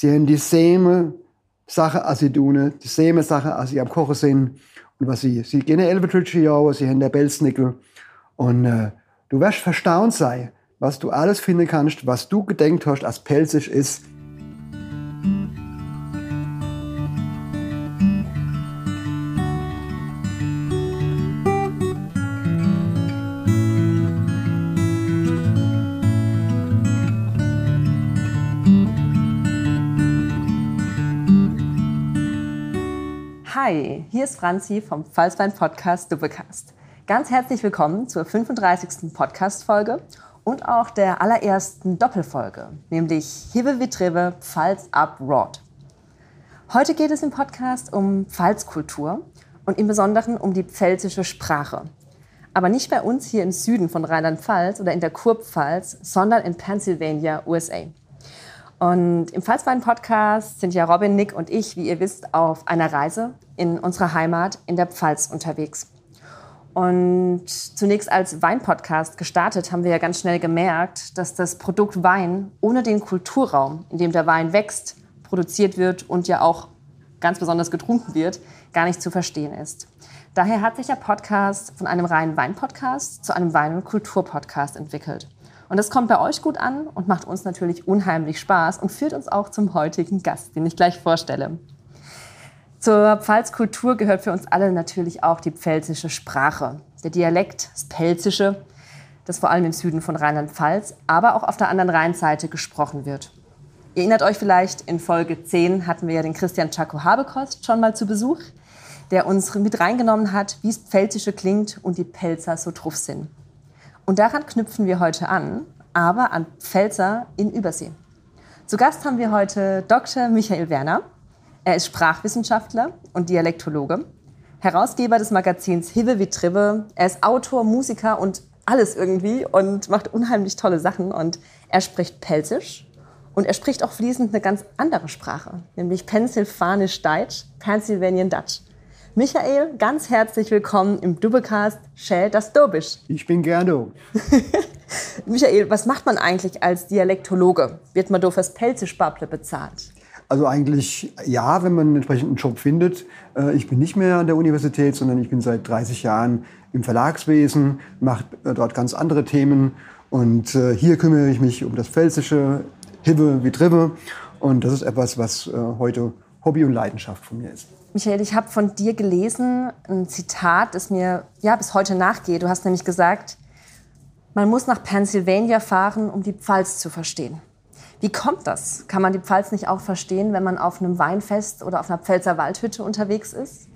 Sie haben dieselbe Sache, als sie tun, dieselbe Sache, als sie am Kochen sind. Und was sie, sie gehen in Elbetritsche Jahre, sie haben der Belznickel. Und äh, du wirst verstaunt sein, was du alles finden kannst, was du gedenkt hast, als pelzig ist. Hi, hier ist Franzi vom Pfalzwein Podcast Doppelcast. Ganz herzlich willkommen zur 35. Podcast-Folge und auch der allerersten Doppelfolge, nämlich Hibe Vitrebe Pfalz Up Road. Heute geht es im Podcast um Pfalzkultur und im Besonderen um die pfälzische Sprache. Aber nicht bei uns hier im Süden von Rheinland-Pfalz oder in der Kurpfalz, sondern in Pennsylvania, USA. Und im Pfalzwein-Podcast sind ja Robin, Nick und ich, wie ihr wisst, auf einer Reise in unserer Heimat in der Pfalz unterwegs. Und zunächst als Wein-Podcast gestartet, haben wir ja ganz schnell gemerkt, dass das Produkt Wein ohne den Kulturraum, in dem der Wein wächst, produziert wird und ja auch ganz besonders getrunken wird, gar nicht zu verstehen ist. Daher hat sich der Podcast von einem reinen Wein-Podcast zu einem Wein- und Kultur-Podcast entwickelt. Und das kommt bei euch gut an und macht uns natürlich unheimlich Spaß und führt uns auch zum heutigen Gast, den ich gleich vorstelle. Zur Pfalzkultur gehört für uns alle natürlich auch die pfälzische Sprache. Der Dialekt, das Pfälzische, das vor allem im Süden von Rheinland-Pfalz, aber auch auf der anderen Rheinseite gesprochen wird. Ihr erinnert euch vielleicht, in Folge 10 hatten wir ja den Christian Chaco Habekost schon mal zu Besuch, der uns mit reingenommen hat, wie es Pfälzische klingt und die Pelzer so drauf sind. Und daran knüpfen wir heute an, aber an Pfälzer in Übersee. Zu Gast haben wir heute Dr. Michael Werner. Er ist Sprachwissenschaftler und Dialektologe, Herausgeber des Magazins Hive wie Tribbe. Er ist Autor, Musiker und alles irgendwie und macht unheimlich tolle Sachen. Und er spricht Pelzisch und er spricht auch fließend eine ganz andere Sprache, nämlich Pennsylvanisch Deutsch, Pennsylvanian Dutch. Michael, ganz herzlich willkommen im Doublecast Shell das Dobisch. Ich bin gerne. Michael, was macht man eigentlich als Dialektologe? Wird man do fürs Pelzespaple bezahlt? Also eigentlich ja, wenn man einen entsprechenden Job findet. Äh, ich bin nicht mehr an der Universität, sondern ich bin seit 30 Jahren im Verlagswesen, mache äh, dort ganz andere Themen. Und äh, hier kümmere ich mich um das Pfälzische, Hibbe wie Tribbe. Und das ist etwas, was heute Hobby und Leidenschaft von mir ist. Michael, ich habe von dir gelesen ein Zitat, das mir ja bis heute nachgeht. Du hast nämlich gesagt, man muss nach Pennsylvania fahren, um die Pfalz zu verstehen. Wie kommt das? Kann man die Pfalz nicht auch verstehen, wenn man auf einem Weinfest oder auf einer Pfälzer Waldhütte unterwegs ist?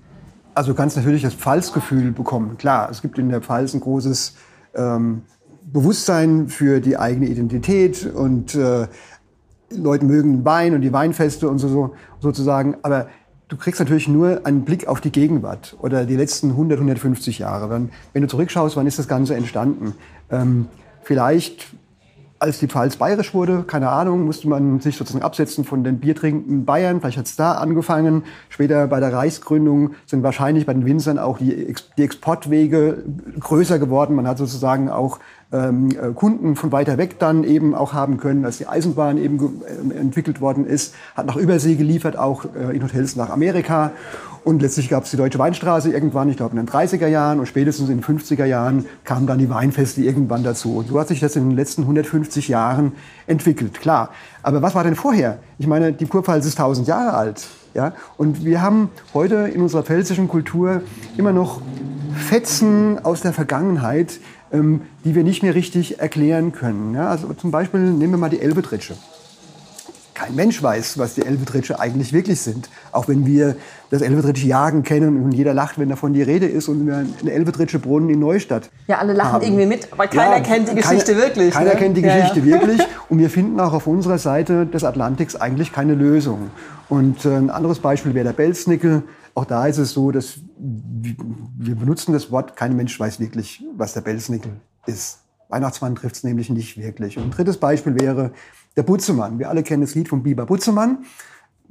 Also kannst natürlich das Pfalzgefühl bekommen. Klar, es gibt in der Pfalz ein großes ähm, Bewusstsein für die eigene Identität und äh, Leute mögen Wein und die Weinfeste und so, so sozusagen. Aber du kriegst natürlich nur einen Blick auf die Gegenwart oder die letzten 100, 150 Jahre. Wenn, wenn du zurückschaust, wann ist das Ganze entstanden? Ähm, vielleicht als die Pfalz bayerisch wurde, keine Ahnung, musste man sich sozusagen absetzen von den biertrinkenden Bayern. Vielleicht hat es da angefangen. Später bei der Reichsgründung sind wahrscheinlich bei den Winzern auch die, die Exportwege größer geworden. Man hat sozusagen auch Kunden von weiter weg dann eben auch haben können, als die Eisenbahn eben äh, entwickelt worden ist, hat nach Übersee geliefert, auch äh, in Hotels nach Amerika. Und letztlich gab es die Deutsche Weinstraße irgendwann, ich glaube in den 30er Jahren und spätestens in den 50er Jahren kamen dann die Weinfeste irgendwann dazu. Und so hat sich das in den letzten 150 Jahren entwickelt, klar. Aber was war denn vorher? Ich meine, die Kurpfalz ist 1000 Jahre alt. Ja? Und wir haben heute in unserer pfälzischen Kultur immer noch Fetzen aus der Vergangenheit, ähm, die wir nicht mehr richtig erklären können. Ja, also zum Beispiel nehmen wir mal die Elbetritsche. Kein Mensch weiß, was die Elbetritsche eigentlich wirklich sind. Auch wenn wir das Elbetritsche Jagen kennen und jeder lacht, wenn davon die Rede ist und wir einen Elbetritsche Brunnen in Neustadt Ja, alle lachen haben. irgendwie mit, aber keiner ja, kennt die Geschichte keiner, wirklich. Keiner ne? kennt die Geschichte ja, ja. wirklich. Und wir finden auch auf unserer Seite des Atlantiks eigentlich keine Lösung. Und äh, ein anderes Beispiel wäre der Belznickel. Auch da ist es so, dass wir benutzen das Wort, kein Mensch weiß wirklich, was der Belznickel ist. Weihnachtsmann trifft es nämlich nicht wirklich. Und ein drittes Beispiel wäre der Butzemann. Wir alle kennen das Lied von Biber Butzemann.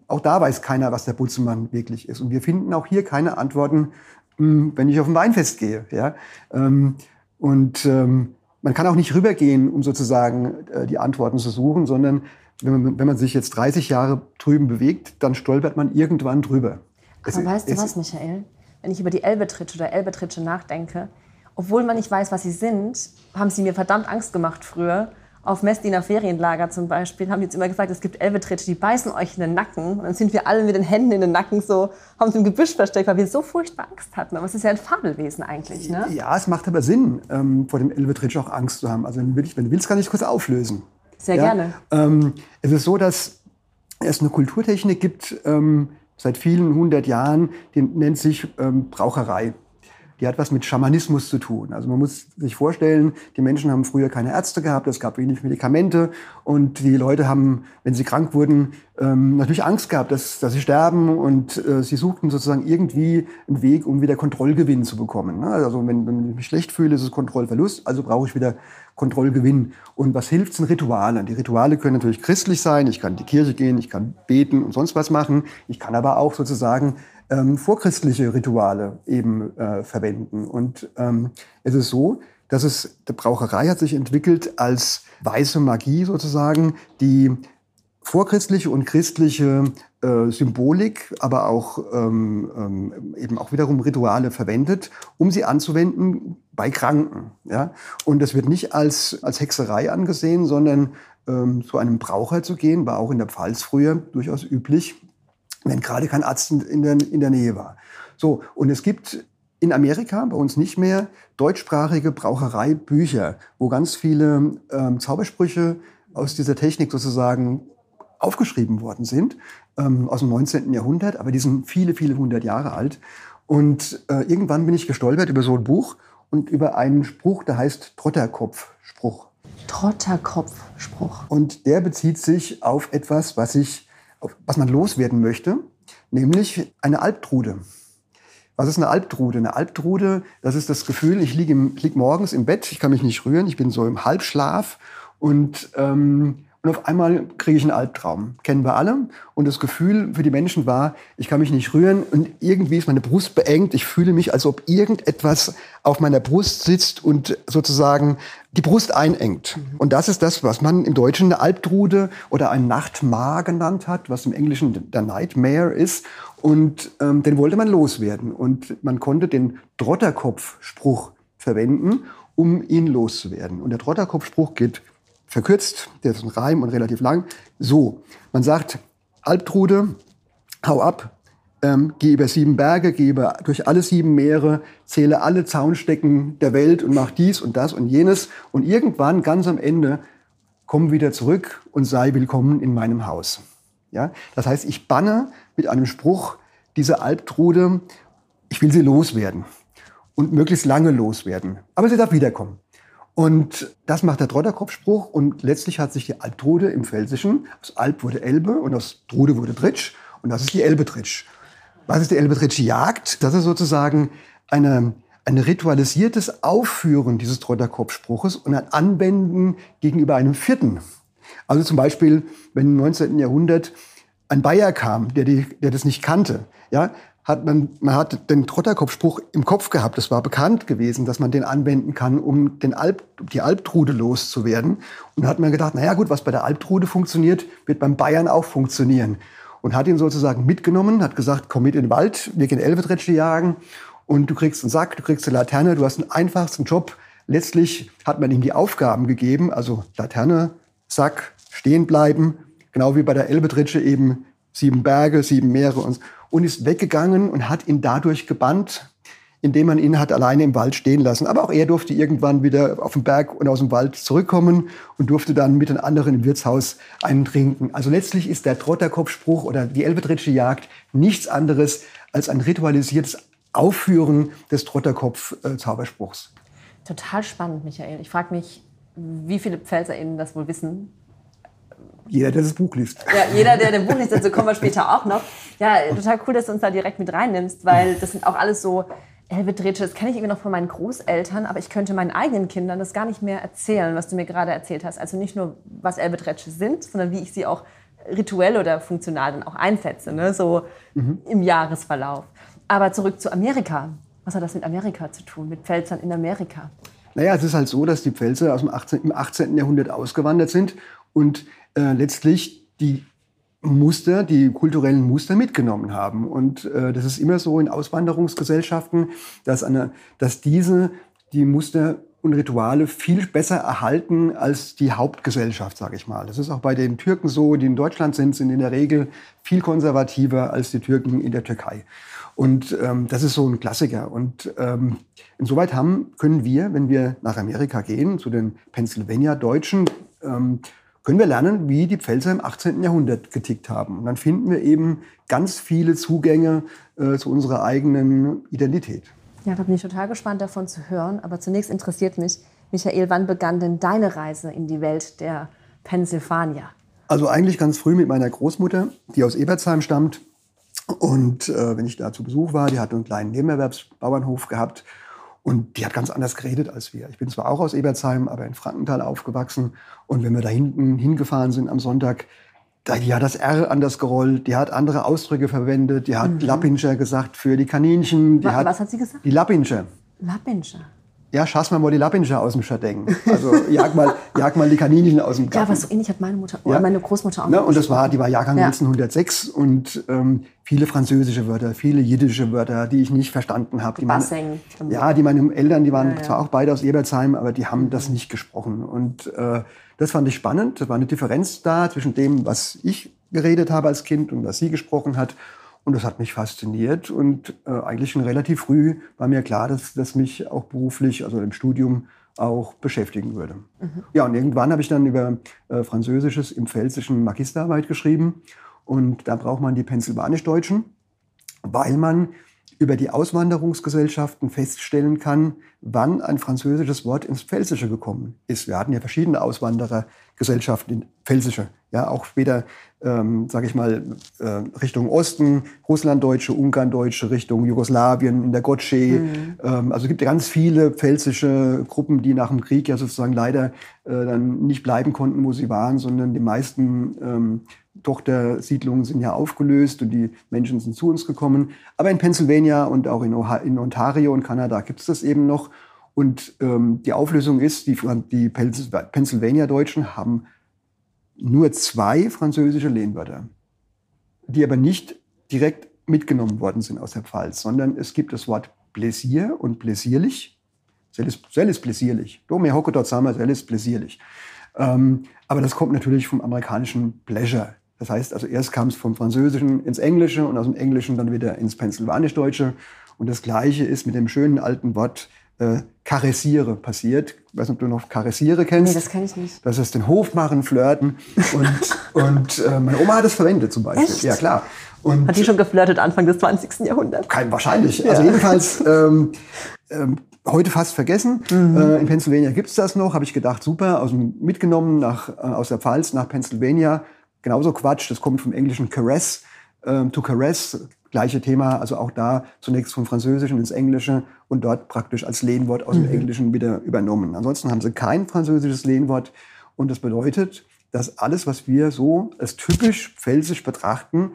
Auch da weiß keiner, was der Butzemann wirklich ist. Und wir finden auch hier keine Antworten, hm, wenn ich auf ein Weinfest gehe. Ja? Ähm, und ähm, man kann auch nicht rübergehen, um sozusagen äh, die Antworten zu suchen, sondern wenn man, wenn man sich jetzt 30 Jahre drüben bewegt, dann stolpert man irgendwann drüber. Aber es, weißt du was, Michael? Wenn ich über die Elbetritsche oder Elbetritsche nachdenke, obwohl man nicht weiß, was sie sind, haben sie mir verdammt Angst gemacht früher. Auf Messdiener Ferienlager zum Beispiel haben die jetzt immer gesagt, es gibt Elbetritsche, die beißen euch in den Nacken. Und dann sind wir alle mit den Händen in den Nacken so, haben uns im Gebüsch versteckt, weil wir so furchtbar Angst hatten. Aber es ist ja ein Fabelwesen eigentlich, ne? Ja, es macht aber Sinn, ähm, vor dem Elbetritsch auch Angst zu haben. Also wenn du willst, wenn du willst kann ich kurz auflösen. Sehr ja? gerne. Ähm, es ist so, dass es eine Kulturtechnik gibt, ähm, seit vielen hundert Jahren, die nennt sich ähm, Braucherei die hat was mit Schamanismus zu tun. Also man muss sich vorstellen, die Menschen haben früher keine Ärzte gehabt, es gab wenig Medikamente und die Leute haben, wenn sie krank wurden, ähm, natürlich Angst gehabt, dass, dass sie sterben und äh, sie suchten sozusagen irgendwie einen Weg, um wieder Kontrollgewinn zu bekommen. Ne? Also wenn, wenn ich mich schlecht fühle, ist es Kontrollverlust, also brauche ich wieder Kontrollgewinn. Und was hilft, sind Rituale. Die Rituale können natürlich christlich sein, ich kann in die Kirche gehen, ich kann beten und sonst was machen, ich kann aber auch sozusagen ähm, vorchristliche Rituale eben äh, verwenden. Und ähm, es ist so, dass es, die Braucherei hat sich entwickelt als weiße Magie sozusagen, die vorchristliche und christliche äh, Symbolik, aber auch ähm, ähm, eben auch wiederum Rituale verwendet, um sie anzuwenden bei Kranken. Ja? Und das wird nicht als, als Hexerei angesehen, sondern ähm, zu einem Braucher zu gehen, war auch in der Pfalz früher durchaus üblich, wenn gerade kein Arzt in der, in der Nähe war. So, und es gibt in Amerika, bei uns nicht mehr, deutschsprachige Brauchereibücher, wo ganz viele ähm, Zaubersprüche aus dieser Technik sozusagen aufgeschrieben worden sind, ähm, aus dem 19. Jahrhundert, aber die sind viele, viele hundert Jahre alt. Und äh, irgendwann bin ich gestolpert über so ein Buch und über einen Spruch, der heißt Trotterkopf-Spruch. Trotterkopf-Spruch. Und der bezieht sich auf etwas, was ich was man loswerden möchte, nämlich eine Albtrude. Was ist eine Albtrude? Eine Albtrude, das ist das Gefühl, ich liege, im, morgens im Bett, ich kann mich nicht rühren, ich bin so im Halbschlaf und ähm, und auf einmal kriege ich einen Albtraum. Kennen wir alle. Und das Gefühl für die Menschen war, ich kann mich nicht rühren und irgendwie ist meine Brust beengt. Ich fühle mich, als ob irgendetwas auf meiner Brust sitzt und sozusagen die Brust einengt. Mhm. Und das ist das, was man im Deutschen eine Albtrude oder ein Nachtmar genannt hat, was im Englischen der Nightmare ist. Und ähm, den wollte man loswerden. Und man konnte den Trotterkopf-Spruch verwenden, um ihn loszuwerden. Und der Trotterkopf-Spruch geht verkürzt, der ist ein Reim und relativ lang. So, man sagt, Albtrude, hau ab, ähm, geh über sieben Berge, geh über, durch alle sieben Meere, zähle alle Zaunstecken der Welt und mach dies und das und jenes. Und irgendwann, ganz am Ende, komm wieder zurück und sei willkommen in meinem Haus. Ja? Das heißt, ich banne mit einem Spruch diese Albtrude, ich will sie loswerden und möglichst lange loswerden. Aber sie darf wiederkommen. Und das macht der Trotterkopfspruch und letztlich hat sich die Albtrude im Pfälzischen, aus Alb wurde Elbe und aus Trude wurde Tritsch und das ist die Elbetritsch. Was ist die Elbetritsch Jagd? Das ist sozusagen eine, ein ritualisiertes Aufführen dieses Trotterkopfspruches und ein Anwenden gegenüber einem Vierten. Also zum Beispiel, wenn im 19. Jahrhundert ein Bayer kam, der, die, der das nicht kannte, ja, hat man, man hat den Trotterkopfspruch im Kopf gehabt. Es war bekannt gewesen, dass man den anwenden kann, um den Alp, die Albtrude loszuwerden. Und hat man gedacht, naja gut, was bei der Albtrude funktioniert, wird beim Bayern auch funktionieren. Und hat ihn sozusagen mitgenommen, hat gesagt, komm mit in den Wald, wir gehen Elbeträtsche jagen und du kriegst einen Sack, du kriegst eine Laterne, du hast den einfachsten Job. Letztlich hat man ihm die Aufgaben gegeben, also Laterne, Sack, stehen bleiben, genau wie bei der Elbetritsche eben sieben Berge, sieben Meere und, und ist weggegangen und hat ihn dadurch gebannt, indem man ihn hat alleine im Wald stehen lassen. Aber auch er durfte irgendwann wieder auf den Berg und aus dem Wald zurückkommen und durfte dann mit den anderen im Wirtshaus einen trinken. Also letztlich ist der Trotterkopfspruch oder die Elbetritsche Jagd nichts anderes als ein ritualisiertes Aufführen des Trotterkopf-Zauberspruchs. Total spannend, Michael. Ich frage mich, wie viele PfälzerInnen das wohl wissen, jeder, der das Buch liest. Ja, jeder, der das Buch liest, dazu kommen wir später auch noch. Ja, total cool, dass du uns da direkt mit reinnimmst, weil das sind auch alles so Elbedretsche, das kenne ich irgendwie noch von meinen Großeltern, aber ich könnte meinen eigenen Kindern das gar nicht mehr erzählen, was du mir gerade erzählt hast. Also nicht nur, was Elbedretsche sind, sondern wie ich sie auch rituell oder funktional dann auch einsetze, ne? so mhm. im Jahresverlauf. Aber zurück zu Amerika. Was hat das mit Amerika zu tun, mit Pfälzern in Amerika? Naja, es ist halt so, dass die Pfälzer aus dem 18, im 18. Jahrhundert ausgewandert sind und äh, letztlich die Muster, die kulturellen Muster mitgenommen haben. Und äh, das ist immer so in Auswanderungsgesellschaften, dass, eine, dass diese die Muster und Rituale viel besser erhalten als die Hauptgesellschaft, sage ich mal. Das ist auch bei den Türken so, die in Deutschland sind, sind in der Regel viel konservativer als die Türken in der Türkei. Und ähm, das ist so ein Klassiker. Und ähm, insoweit haben, können wir, wenn wir nach Amerika gehen, zu den Pennsylvania-Deutschen, ähm, können wir lernen, wie die Pfälzer im 18. Jahrhundert getickt haben. Und dann finden wir eben ganz viele Zugänge äh, zu unserer eigenen Identität. Ja, da bin ich total gespannt davon zu hören. Aber zunächst interessiert mich, Michael, wann begann denn deine Reise in die Welt der Pennsylvania? Also eigentlich ganz früh mit meiner Großmutter, die aus Ebertsheim stammt. Und äh, wenn ich da zu Besuch war, die hatte einen kleinen Nebenerwerbsbauernhof gehabt. Und die hat ganz anders geredet als wir. Ich bin zwar auch aus Ebertsheim, aber in Frankenthal aufgewachsen. Und wenn wir da hinten hingefahren sind am Sonntag, die hat das R anders gerollt, die hat andere Ausdrücke verwendet, die hat mhm. Lappinscher gesagt für die Kaninchen. Die was, hat, was hat sie gesagt? Die Lappinscher. Lappinscher. Ja, schass mal mal die Lappinscher aus dem Schadeng. Also jag mal, jag mal die Kaninchen aus dem Garten. Ja, was so ähnlich hat meine Mutter, ja. meine Großmutter auch. Ne, und das war, die war Jahrgang ja. 1906 und ähm, viele französische Wörter, viele jiddische Wörter, die ich nicht verstanden habe. Basseng. Ja, die meine Eltern, die waren ja, zwar auch beide aus Ebertsheim, aber die haben das nicht gesprochen. Und äh, das fand ich spannend. Das war eine Differenz da zwischen dem, was ich geredet habe als Kind und was sie gesprochen hat. Und das hat mich fasziniert. Und äh, eigentlich schon relativ früh war mir klar, dass das mich auch beruflich, also im Studium, auch beschäftigen würde. Mhm. Ja, und irgendwann habe ich dann über äh, Französisches im Pfälzischen Magisterarbeit geschrieben. Und da braucht man die Pennsylvanisch-Deutschen, weil man über die Auswanderungsgesellschaften feststellen kann, wann ein französisches Wort ins Pfälzische gekommen ist. Wir hatten ja verschiedene Auswanderergesellschaften in Pfälzische, ja auch später, ähm, sage ich mal, äh, Richtung Osten, Russlanddeutsche, Ungarndeutsche, Richtung Jugoslawien, in der Gotsche. Mhm. Ähm, also es gibt ja ganz viele pfälzische Gruppen, die nach dem Krieg ja sozusagen leider äh, dann nicht bleiben konnten, wo sie waren, sondern die meisten ähm, Tochtersiedlungen sind ja aufgelöst und die Menschen sind zu uns gekommen. Aber in Pennsylvania und auch in, in Ontario und Kanada gibt es das eben noch. Und ähm, die Auflösung ist, die, die Pennsylvania-Deutschen haben nur zwei französische Lehnwörter, die aber nicht direkt mitgenommen worden sind aus der Pfalz, sondern es gibt das Wort Pläsier und pläsierlich. Sel ist, sel ist pläsierlich. Do me hocke dort zusammen, sel ist pläsierlich. Ähm, aber das kommt natürlich vom amerikanischen Pleasure. Das heißt also, erst kam es vom Französischen ins Englische und aus dem Englischen dann wieder ins Pennsylvanisch-Deutsche. Und das Gleiche ist mit dem schönen alten Wort äh, Karessiere passiert. Ich weiß nicht, ob du noch Karessiere kennst. Nee, das kenne ich nicht. Das ist den Hof machen, flirten. Und, und äh, meine Oma hat es verwendet zum Beispiel. Echt? Ja, klar. Und hat die schon geflirtet Anfang des 20. Jahrhunderts? Kein, wahrscheinlich. Ja. Also jedenfalls ähm, ähm, heute fast vergessen. Mhm. Äh, in Pennsylvania gibt es das noch. Habe ich gedacht, super, aus dem, mitgenommen nach, äh, aus der Pfalz nach Pennsylvania genauso Quatsch. Das kommt vom englischen caress, äh, to caress, gleiche Thema. Also auch da zunächst vom Französischen ins Englische und dort praktisch als Lehnwort aus dem mhm. Englischen wieder übernommen. Ansonsten haben sie kein französisches Lehnwort. Und das bedeutet, dass alles, was wir so als typisch pfälzisch betrachten,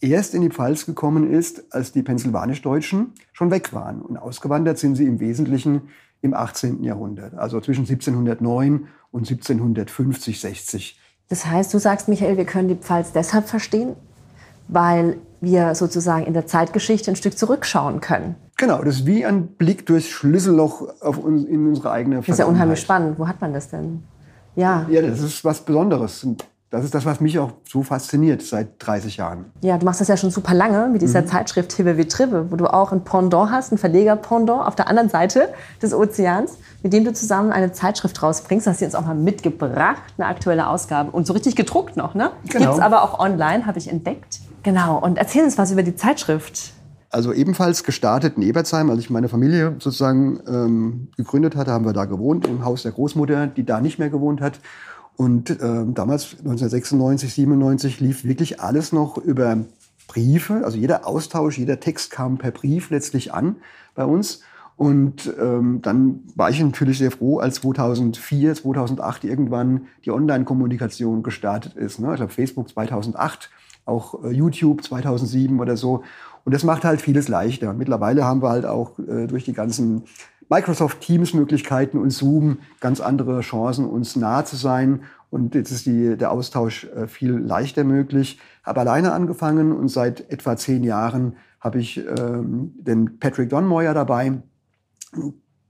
erst in die Pfalz gekommen ist, als die Pennsylvanisch-Deutschen schon weg waren. Und ausgewandert sind sie im Wesentlichen im 18. Jahrhundert, also zwischen 1709 und 1750, 60 das heißt, du sagst, Michael, wir können die Pfalz deshalb verstehen, weil wir sozusagen in der Zeitgeschichte ein Stück zurückschauen können. Genau, das ist wie ein Blick durchs Schlüsselloch uns, in unsere eigene Vergangenheit. Das ist ja unheimlich spannend. Wo hat man das denn? Ja. Ja, das ist was Besonderes. Das ist das, was mich auch so fasziniert seit 30 Jahren. Ja, du machst das ja schon super lange mit dieser mhm. Zeitschrift Tibbe wie Tribbe, wo du auch ein Pendant hast, ein Verleger-Pendant auf der anderen Seite des Ozeans, mit dem du zusammen eine Zeitschrift rausbringst. Das hast du jetzt auch mal mitgebracht, eine aktuelle Ausgabe. Und so richtig gedruckt noch, ne? Genau. Gibt es aber auch online, habe ich entdeckt. Genau. Und erzähl uns was über die Zeitschrift. Also ebenfalls gestartet in Ebertsheim, als ich meine Familie sozusagen ähm, gegründet hatte, haben wir da gewohnt, im Haus der Großmutter, die da nicht mehr gewohnt hat. Und äh, damals, 1996, 97, lief wirklich alles noch über Briefe. Also jeder Austausch, jeder Text kam per Brief letztlich an bei uns. Und ähm, dann war ich natürlich sehr froh, als 2004, 2008 irgendwann die Online-Kommunikation gestartet ist. Ne? Ich glaube, Facebook 2008, auch äh, YouTube 2007 oder so. Und das macht halt vieles leichter. Mittlerweile haben wir halt auch äh, durch die ganzen Microsoft Teams Möglichkeiten und Zoom ganz andere Chancen, uns nahe zu sein und jetzt ist die, der Austausch äh, viel leichter möglich. Habe alleine angefangen und seit etwa zehn Jahren habe ich ähm, den Patrick Donmoyer dabei,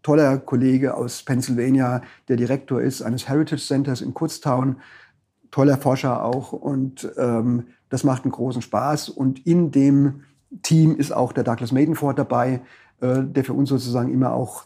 toller Kollege aus Pennsylvania, der Direktor ist eines Heritage Centers in Kutztown, toller Forscher auch und ähm, das macht einen großen Spaß und in dem Team ist auch der Douglas Maidenford dabei, äh, der für uns sozusagen immer auch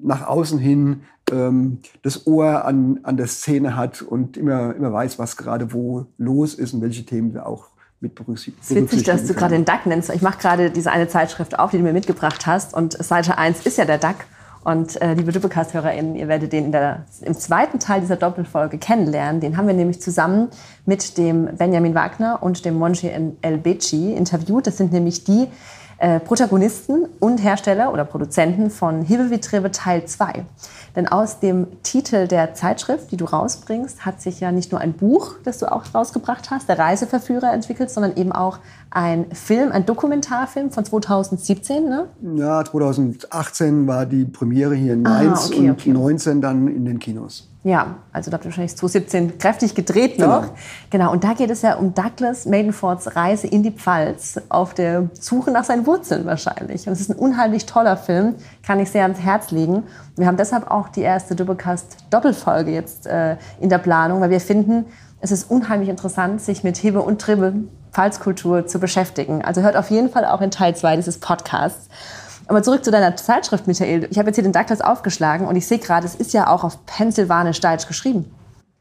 nach außen hin ähm, das Ohr an, an der Szene hat und immer, immer weiß, was gerade wo los ist und welche Themen wir auch mit berücksichtigen. Es ist witzig, dass du gerade den DAC nennst. Ich mache gerade diese eine Zeitschrift auf, die du mir mitgebracht hast. Und Seite 1 ist ja der DAC. Und äh, liebe Doppelcast-HörerInnen, ihr werdet den der, im zweiten Teil dieser Doppelfolge kennenlernen. Den haben wir nämlich zusammen mit dem Benjamin Wagner und dem Monchi El Becci interviewt. Das sind nämlich die äh, Protagonisten und Hersteller oder Produzenten von Hibewitrebe Teil 2. Denn aus dem Titel der Zeitschrift, die du rausbringst, hat sich ja nicht nur ein Buch, das du auch rausgebracht hast, der Reiseverführer entwickelt, sondern eben auch ein Film, ein Dokumentarfilm von 2017, ne? Ja, 2018 war die Premiere hier in ah, Mainz ah, okay, und okay. 19 dann in den Kinos. Ja, also da habt ihr wahrscheinlich 2017 kräftig gedreht noch. Genau. genau, und da geht es ja um Douglas Maidenfords Reise in die Pfalz auf der Suche nach seinen Wurzeln wahrscheinlich. Und es ist ein unheimlich toller Film, kann ich sehr ans Herz legen. Wir haben deshalb auch die erste Doppelcast-Doppelfolge jetzt äh, in der Planung, weil wir finden, es ist unheimlich interessant, sich mit Hebe und Tribbe Pfalzkultur zu beschäftigen. Also hört auf jeden Fall auch in Teil 2 dieses Podcasts. Aber zurück zu deiner Zeitschrift, Michael. Ich habe jetzt hier den Douglas aufgeschlagen und ich sehe gerade, es ist ja auch auf Pennsylvanisch-Deutsch geschrieben.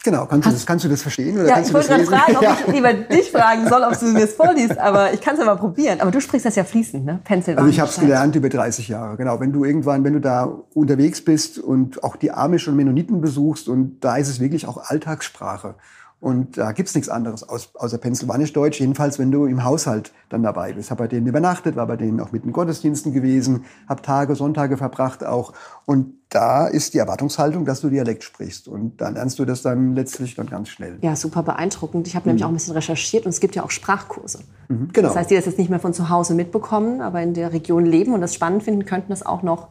Genau, kannst du, das, kannst du das verstehen? Oder ja, ich wollte gerade fragen, ob ja. ich lieber dich fragen soll, ob du mir das vorliest, aber ich kann es ja mal probieren. Aber du sprichst das ja fließend, ne? Pennsylvania. Also ich habe es gelernt über 30 Jahre, genau. Wenn du irgendwann, wenn du da unterwegs bist und auch die Amish und Mennoniten besuchst und da ist es wirklich auch Alltagssprache. Und da gibt's nichts anderes außer Pennsylvanisch-Deutsch, jedenfalls wenn du im Haushalt dann dabei bist. Habe bei denen übernachtet, war bei denen auch mit den Gottesdiensten gewesen, habe Tage, Sonntage verbracht auch. Und da ist die Erwartungshaltung, dass du Dialekt sprichst. Und dann lernst du das dann letztlich dann ganz schnell. Ja, super beeindruckend. Ich habe mhm. nämlich auch ein bisschen recherchiert und es gibt ja auch Sprachkurse. Mhm, genau. Das heißt, die das jetzt nicht mehr von zu Hause mitbekommen, aber in der Region leben und das spannend finden, könnten das auch noch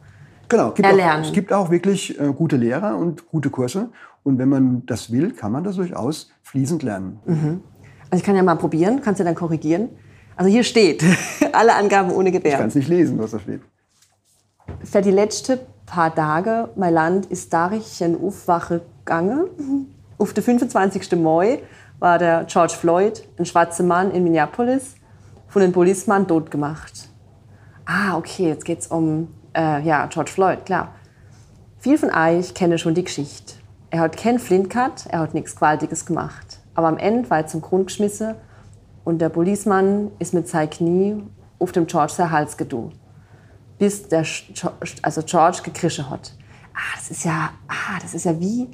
Genau, gibt erlernen. Auch, es gibt auch wirklich äh, gute Lehrer und gute Kurse. Und wenn man das will, kann man das durchaus fließend lernen. Mhm. Also ich kann ja mal probieren, kannst du dann korrigieren. Also hier steht, alle Angaben ohne Gewähr. Ich kann es nicht lesen, was da steht. Für die letzten paar Tage, mein Land ist dadurch in Aufwache gegangen. Auf den 25. Mai war der George Floyd, ein schwarzer Mann in Minneapolis, von einem Polizmann tot gemacht. Ah, okay, jetzt geht es um äh, ja, George Floyd, klar. Viel von euch kenne schon die Geschichte. Er hat keinen Flint gehabt, er hat nichts Gewaltiges gemacht. Aber am Ende war er zum Grund geschmissen und der Polizmann ist mit seinem Knie auf dem George sein Hals gedu. Bis der also George gekrische hat. Ah, das ist ja, ah, das ist ja wie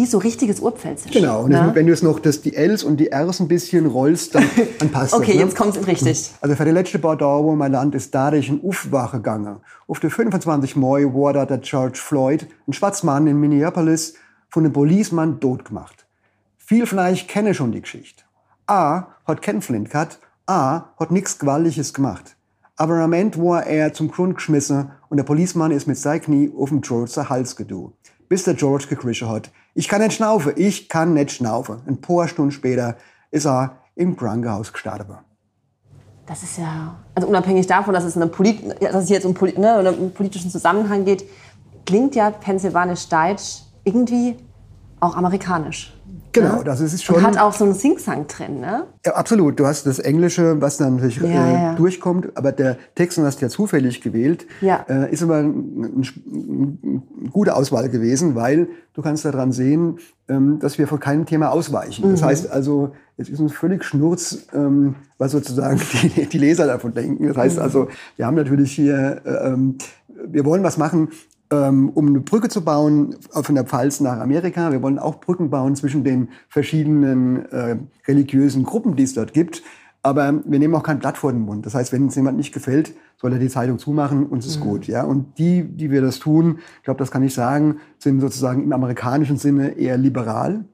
wie so richtiges Urpfälzisch. Genau, und ne? wenn du es noch das, die Ls und die Rs ein bisschen rollst, dann, dann passt okay, das. Okay, ne? jetzt kommt es richtig. Also für die letzte paar Tage, mein Land ist dadurch in Aufwache gegangen. Auf der 25. Mai wurde der George Floyd, ein Schwarzmann in Minneapolis, von einem Policeman tot gemacht. Viel von euch kennen schon die Geschichte. A hat kein Flint gehabt, A hat nichts Gewaltiges gemacht. Aber am Ende war er zum Grund geschmissen und der Policeman ist mit seinem Knie auf dem George Hals gedu. Bis der George gekrischt hat. Ich kann nicht schnaufen, ich kann nicht schnaufen. Ein paar Stunden später ist er im Krankenhaus gestorben. Das ist ja, also unabhängig davon, dass es, eine Polit dass es jetzt um, ne, um politischen Zusammenhang geht, klingt ja pennsylvanisch-deutsch irgendwie auch amerikanisch. Genau, ne? das ist schon. Und hat auch so einen Sing-Sang drin, ne? Ja, absolut. Du hast das Englische, was dann natürlich ja, äh, ja. durchkommt, aber der Text, den hast du ja zufällig gewählt, ja. äh, ist aber eine ein, gute Auswahl gewesen, weil du kannst daran sehen, ähm, dass wir von keinem Thema ausweichen. Mhm. Das heißt also, es ist ein völlig Schnurz, ähm, was sozusagen die, die, Leser davon denken. Das heißt mhm. also, wir haben natürlich hier, äh, ähm, wir wollen was machen, ähm, um eine Brücke zu bauen von der Pfalz nach Amerika. Wir wollen auch Brücken bauen zwischen den verschiedenen äh, religiösen Gruppen, die es dort gibt. Aber wir nehmen auch kein Blatt vor den Mund. Das heißt, wenn es jemand nicht gefällt, soll er die Zeitung zumachen und es ist mhm. gut. Ja? Und die, die wir das tun, ich glaube, das kann ich sagen, sind sozusagen im amerikanischen Sinne eher liberal.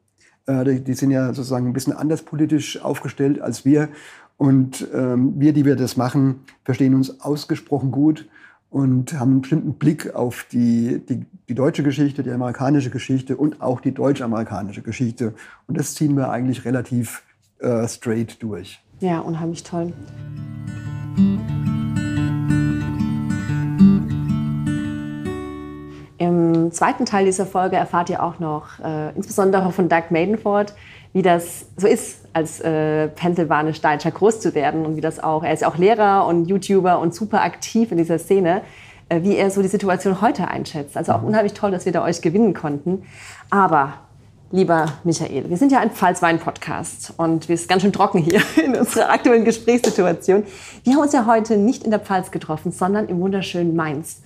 Äh, die, die, sind ja sozusagen ein bisschen anders politisch aufgestellt als wir. Und ähm, wir, die wir das machen, verstehen uns ausgesprochen gut und haben einen bestimmten Blick auf die, die, die deutsche Geschichte, die amerikanische Geschichte und auch die deutsch-amerikanische Geschichte. Und das ziehen wir eigentlich relativ äh, straight durch. Ja, unheimlich toll. Im zweiten Teil dieser Folge erfahrt ihr auch noch, äh, insbesondere von Doug Maidenford, wie das so ist, als äh, pennsylvanisch-deutscher groß zu werden und wie das auch, er ist ja auch Lehrer und YouTuber und super aktiv in dieser Szene, äh, wie er so die Situation heute einschätzt. Also auch mhm. unheimlich toll, dass wir da euch gewinnen konnten. Aber Lieber Michael, wir sind ja ein Pfalzwein-Podcast und wir sind ganz schön trocken hier in unserer aktuellen Gesprächssituation. Wir haben uns ja heute nicht in der Pfalz getroffen, sondern im wunderschönen Mainz.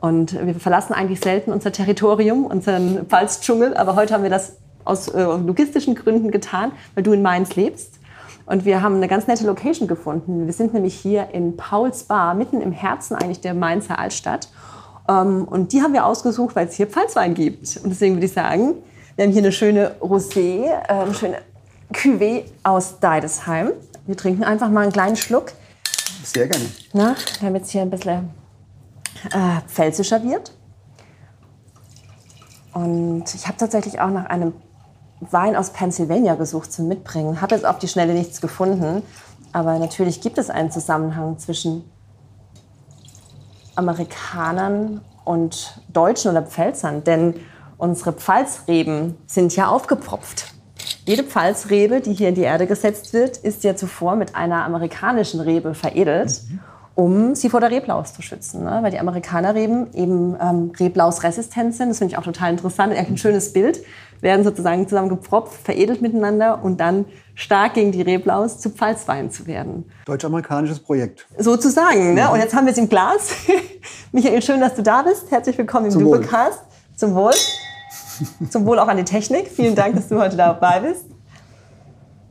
Und wir verlassen eigentlich selten unser Territorium, unseren Pfalzdschungel, aber heute haben wir das aus äh, logistischen Gründen getan, weil du in Mainz lebst. Und wir haben eine ganz nette Location gefunden. Wir sind nämlich hier in Pauls Bar, mitten im Herzen eigentlich der Mainzer Altstadt. Ähm, und die haben wir ausgesucht, weil es hier Pfalzwein gibt. Und deswegen würde ich sagen, wir haben hier eine schöne Rosé, äh, eine schöne Cuvée aus Deidesheim. Wir trinken einfach mal einen kleinen Schluck. Sehr gerne. Damit es hier ein bisschen äh, pfälzischer wird. Und ich habe tatsächlich auch nach einem Wein aus Pennsylvania gesucht zum Mitbringen. Habe jetzt auf die Schnelle nichts gefunden. Aber natürlich gibt es einen Zusammenhang zwischen Amerikanern und Deutschen oder Pfälzern. Denn Unsere Pfalzreben sind ja aufgepropft. Jede Pfalzrebe, die hier in die Erde gesetzt wird, ist ja zuvor mit einer amerikanischen Rebe veredelt, um sie vor der Reblaus zu schützen. Ne? Weil die Amerikanerreben eben ähm, Reblausresistent sind. Das finde ich auch total interessant. Ein schönes Bild. Werden sozusagen zusammen gepropft, veredelt miteinander und dann stark gegen die Reblaus zu Pfalzwein zu werden. Deutsch-amerikanisches Projekt. Sozusagen. Ne? Und jetzt haben wir es im Glas. Michael, schön, dass du da bist. Herzlich willkommen im Doublecast. Zum Wohl. Zum Wohl auch an die Technik. Vielen Dank, dass du heute dabei bist.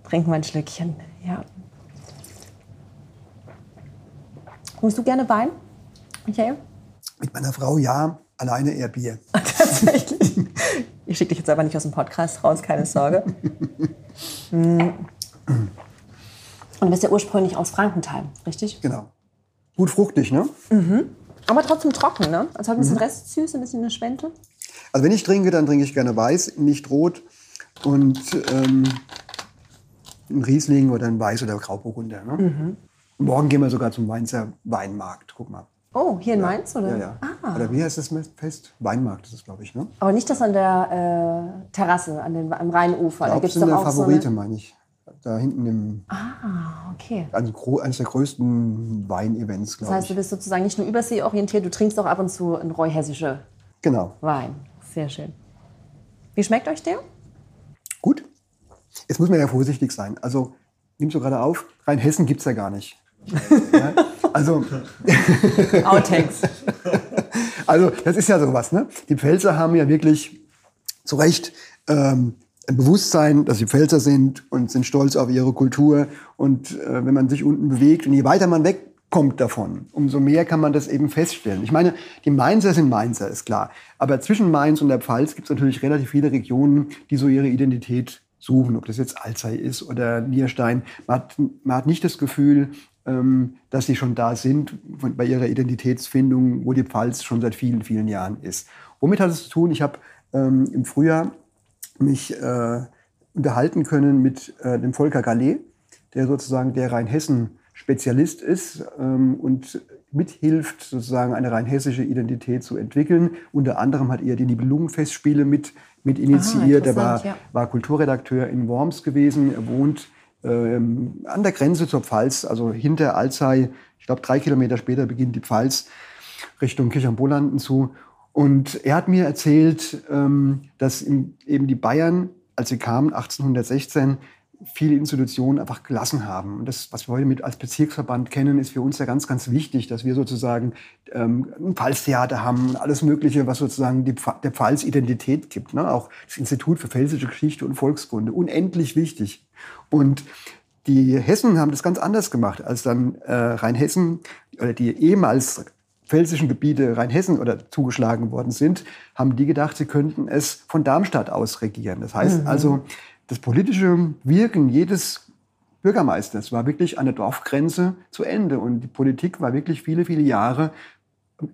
Trinken wir ein Schlückchen. Ja. Musst du gerne Wein, Michael? Mit meiner Frau ja, alleine eher Bier. Tatsächlich. Ich schicke dich jetzt aber nicht aus dem Podcast raus, keine Sorge. Und du bist ja ursprünglich aus Frankenthal, richtig? Genau. Gut fruchtig, ne? Mhm. Aber trotzdem trocken, ne? Also hat ein bisschen mhm. Restsüß, ein bisschen eine Schwente. Also wenn ich trinke, dann trinke ich gerne weiß, nicht rot. Und ähm, ein Riesling oder ein Weiß oder Grauburgunder. Ne? Mhm. Morgen gehen wir sogar zum Mainzer Weinmarkt. Guck mal. Oh, hier in ja. Mainz, oder? Ja, ja. Ah. Oder wie heißt das Fest? Weinmarkt ist es, glaube ich. Ne? Aber nicht das an der äh, Terrasse, an den, am Rheinufer. Da gibt es doch auch Favorite, so eine... meine ich. Da hinten im. Ah, okay. Also eines der größten Weinevents, glaube ich. Das heißt, du bist sozusagen nicht nur überseeorientiert, du trinkst auch ab und zu einen reuhessische genau. Wein. Sehr schön. Wie schmeckt euch der? Gut. Jetzt muss man ja vorsichtig sein. Also, nimmst du gerade auf, Rheinhessen gibt es ja gar nicht. Ja, also. Outtakes. also, das ist ja sowas. Ne? Die Pfälzer haben ja wirklich zu Recht ähm, ein Bewusstsein, dass sie Pfälzer sind und sind stolz auf ihre Kultur. Und äh, wenn man sich unten bewegt und je weiter man weg kommt davon. Umso mehr kann man das eben feststellen. Ich meine, die Mainzer sind Mainzer, ist klar. Aber zwischen Mainz und der Pfalz gibt es natürlich relativ viele Regionen, die so ihre Identität suchen. Ob das jetzt Alzey ist oder Nierstein. Man hat, man hat nicht das Gefühl, dass sie schon da sind bei ihrer Identitätsfindung, wo die Pfalz schon seit vielen, vielen Jahren ist. Womit hat es zu tun? Ich habe ähm, im Frühjahr mich äh, unterhalten können mit äh, dem Volker Gallet, der sozusagen der Rheinhessen Spezialist ist ähm, und mithilft, sozusagen eine rein hessische Identität zu entwickeln. Unter anderem hat er die Nibelungenfestspiele mit, mit initiiert. Ah, er war, ja. war Kulturredakteur in Worms gewesen. Er wohnt ähm, an der Grenze zur Pfalz, also hinter Alzey. Ich glaube, drei Kilometer später beginnt die Pfalz Richtung Kirchheim-Bolanden zu. Und er hat mir erzählt, ähm, dass eben die Bayern, als sie kamen, 1816, viele Institutionen einfach gelassen haben. Und das, was wir heute mit als Bezirksverband kennen, ist für uns ja ganz, ganz wichtig, dass wir sozusagen ähm, ein Pfalztheater haben und alles Mögliche, was sozusagen die, der Pfalz Identität gibt. Ne? Auch das Institut für Pfälzische Geschichte und Volkskunde. Unendlich wichtig. Und die Hessen haben das ganz anders gemacht, als dann äh, Rheinhessen oder die ehemals pfälzischen Gebiete Rheinhessen oder zugeschlagen worden sind, haben die gedacht, sie könnten es von Darmstadt aus regieren. Das heißt mhm. also, das politische Wirken jedes Bürgermeisters war wirklich an der Dorfgrenze zu Ende. Und die Politik war wirklich viele, viele Jahre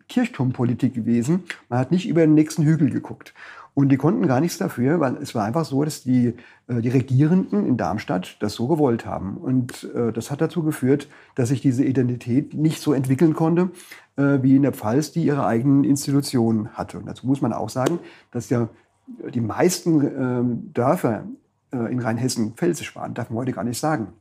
Kirchturmpolitik gewesen. Man hat nicht über den nächsten Hügel geguckt. Und die konnten gar nichts dafür, weil es war einfach so, dass die, äh, die Regierenden in Darmstadt das so gewollt haben. Und äh, das hat dazu geführt, dass sich diese Identität nicht so entwickeln konnte, äh, wie in der Pfalz, die ihre eigenen Institutionen hatte. Und dazu muss man auch sagen, dass ja die meisten Dörfer in Rheinhessen pfälzisch waren, darf man heute gar nicht sagen.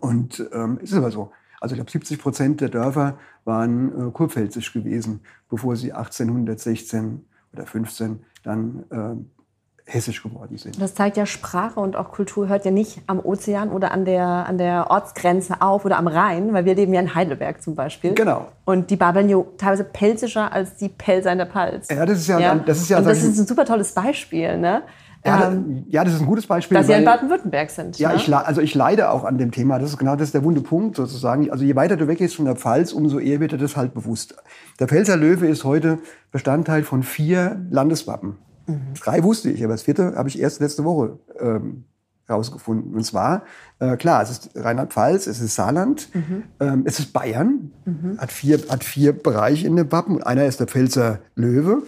Und ähm, ist aber so. Also ich glaube, 70 Prozent der Dörfer waren äh, kurpfälzisch gewesen, bevor sie 1816 oder 15 dann äh, hessisch geworden sind. Das zeigt ja, Sprache und auch Kultur hört ja nicht am Ozean oder an der, an der Ortsgrenze auf oder am Rhein, weil wir leben ja in Heidelberg zum Beispiel. Genau. Und die babbeln ja teilweise pelzischer als die Pelzer in der Palz. Ja, das ist ja, ja. das ist ja. Und das ist ein super tolles Beispiel, ne? Ja, ähm, ja, das ist ein gutes Beispiel. Dass Sie in Baden-Württemberg sind. Ja, ne? ich, also ich leide auch an dem Thema. Das ist genau das ist der wunde Punkt sozusagen. Also je weiter du weggehst von der Pfalz, umso eher wird dir das halt bewusst. Der Pfälzer Löwe ist heute Bestandteil von vier Landeswappen. Mhm. Drei wusste ich, aber das vierte habe ich erst letzte Woche ähm, rausgefunden. Und zwar, äh, klar, es ist Rheinland-Pfalz, es ist Saarland, mhm. ähm, es ist Bayern, mhm. hat, vier, hat vier Bereiche in dem Wappen. Einer ist der Pfälzer Löwe.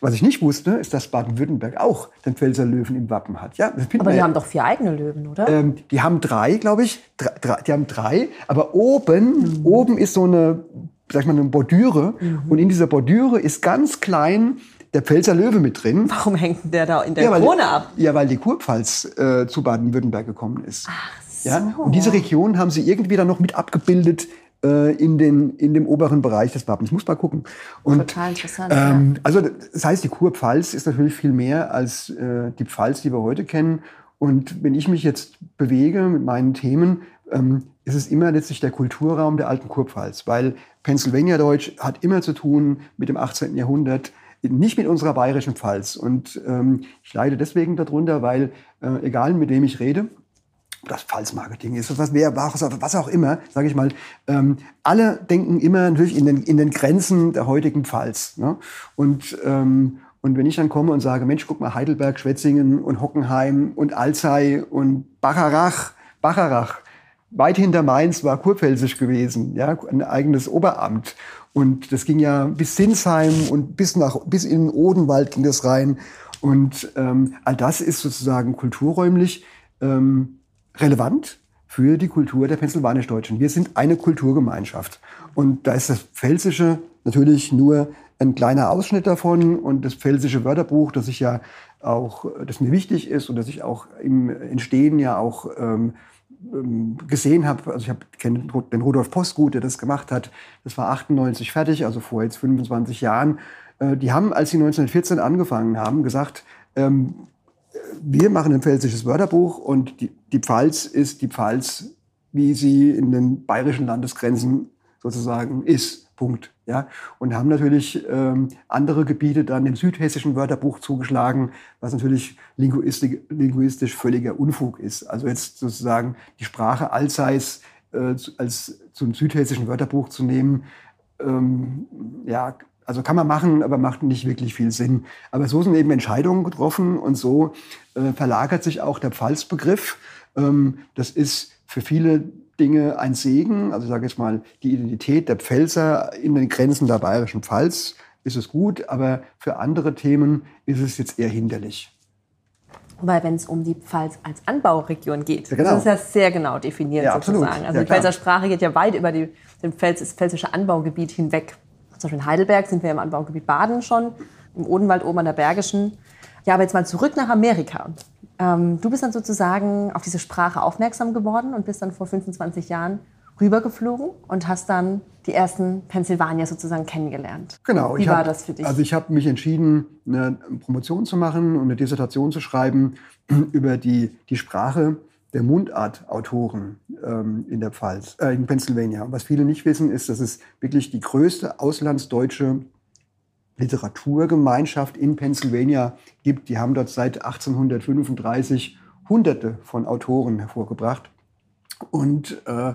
Was ich nicht wusste, ist, dass Baden-Württemberg auch den Pfälzer Löwen im Wappen hat. Ja, aber die haben doch vier eigene Löwen, oder? Ähm, die haben drei, glaube ich. Drei, die haben drei. Aber oben, mhm. oben ist so eine, sag ich mal, eine Bordüre. Mhm. Und in dieser Bordüre ist ganz klein der Pfälzer Löwe mit drin. Warum hängt der da in der ja, weil, Krone ab? Ja, weil die Kurpfalz äh, zu Baden-Württemberg gekommen ist. Ach so. Ja? Und diese Region haben sie irgendwie dann noch mit abgebildet in, den, in dem oberen Bereich des Wappens. Ich muss mal gucken. Und, Total interessant. Ähm. Also das heißt, die Kurpfalz ist natürlich viel mehr als äh, die Pfalz, die wir heute kennen. Und wenn ich mich jetzt bewege mit meinen Themen, ähm, ist es immer letztlich der Kulturraum der alten Kurpfalz, weil Pennsylvania Deutsch hat immer zu tun mit dem 18. Jahrhundert, nicht mit unserer bayerischen Pfalz. Und ähm, ich leide deswegen darunter, weil äh, egal mit wem ich rede, das Pfalzmarketing ist, was, wer, was auch immer, sage ich mal, ähm, alle denken immer natürlich in den, in den Grenzen der heutigen Pfalz. Ne? Und, ähm, und wenn ich dann komme und sage, Mensch, guck mal, Heidelberg, Schwetzingen und Hockenheim und Alzey und Bacharach, Bacharach, weit hinter Mainz war kurpfälzisch gewesen, ja, ein eigenes Oberamt. Und das ging ja bis Sinsheim und bis, nach, bis in den Odenwald ging das rein. Und ähm, all das ist sozusagen kulturräumlich ähm, relevant für die Kultur der Pennsylvanisch-Deutschen. Wir sind eine Kulturgemeinschaft. Und da ist das Pfälzische natürlich nur ein kleiner Ausschnitt davon. Und das Pfälzische Wörterbuch, das ich ja auch, das mir wichtig ist und das ich auch im Entstehen ja auch ähm, ähm gesehen habe, also ich habe den Rudolf Postgut, der das gemacht hat. Das war 98 fertig, also vor jetzt 25 Jahren. Äh, die haben, als sie 1914 angefangen haben, gesagt, ähm, wir machen ein pfälzisches Wörterbuch und die, die Pfalz ist die Pfalz, wie sie in den bayerischen Landesgrenzen sozusagen ist. Punkt. Ja, und haben natürlich ähm, andere Gebiete dann dem südhessischen Wörterbuch zugeschlagen, was natürlich linguistisch, völliger Unfug ist. Also jetzt sozusagen die Sprache allseits äh, als zum südhessischen Wörterbuch zu nehmen, ähm, ja, also kann man machen, aber macht nicht wirklich viel Sinn. Aber so sind eben Entscheidungen getroffen und so äh, verlagert sich auch der Pfalzbegriff. Ähm, das ist für viele Dinge ein Segen. Also ich sage jetzt mal, die Identität der Pfälzer in den Grenzen der bayerischen Pfalz ist es gut, aber für andere Themen ist es jetzt eher hinderlich. Weil wenn es um die Pfalz als Anbauregion geht, ja, genau. das ist ja sehr genau definiert ja, sozusagen. Also ja, die Pfälzer Sprache geht ja weit über die, den Pfälz, das pfälzische Anbaugebiet hinweg. Zum Beispiel in Heidelberg sind wir im Anbaugebiet Baden schon, im Odenwald oben an der Bergischen. Ja, aber jetzt mal zurück nach Amerika. Ähm, du bist dann sozusagen auf diese Sprache aufmerksam geworden und bist dann vor 25 Jahren rübergeflogen und hast dann die ersten Pennsylvania sozusagen kennengelernt. Genau. Wie war hab, das für dich? Also ich habe mich entschieden, eine Promotion zu machen und eine Dissertation zu schreiben über die, die Sprache der Mundartautoren ähm, in der Pfalz, äh, in Pennsylvania. Was viele nicht wissen, ist, dass es wirklich die größte auslandsdeutsche Literaturgemeinschaft in Pennsylvania gibt. Die haben dort seit 1835 Hunderte von Autoren hervorgebracht. Und äh,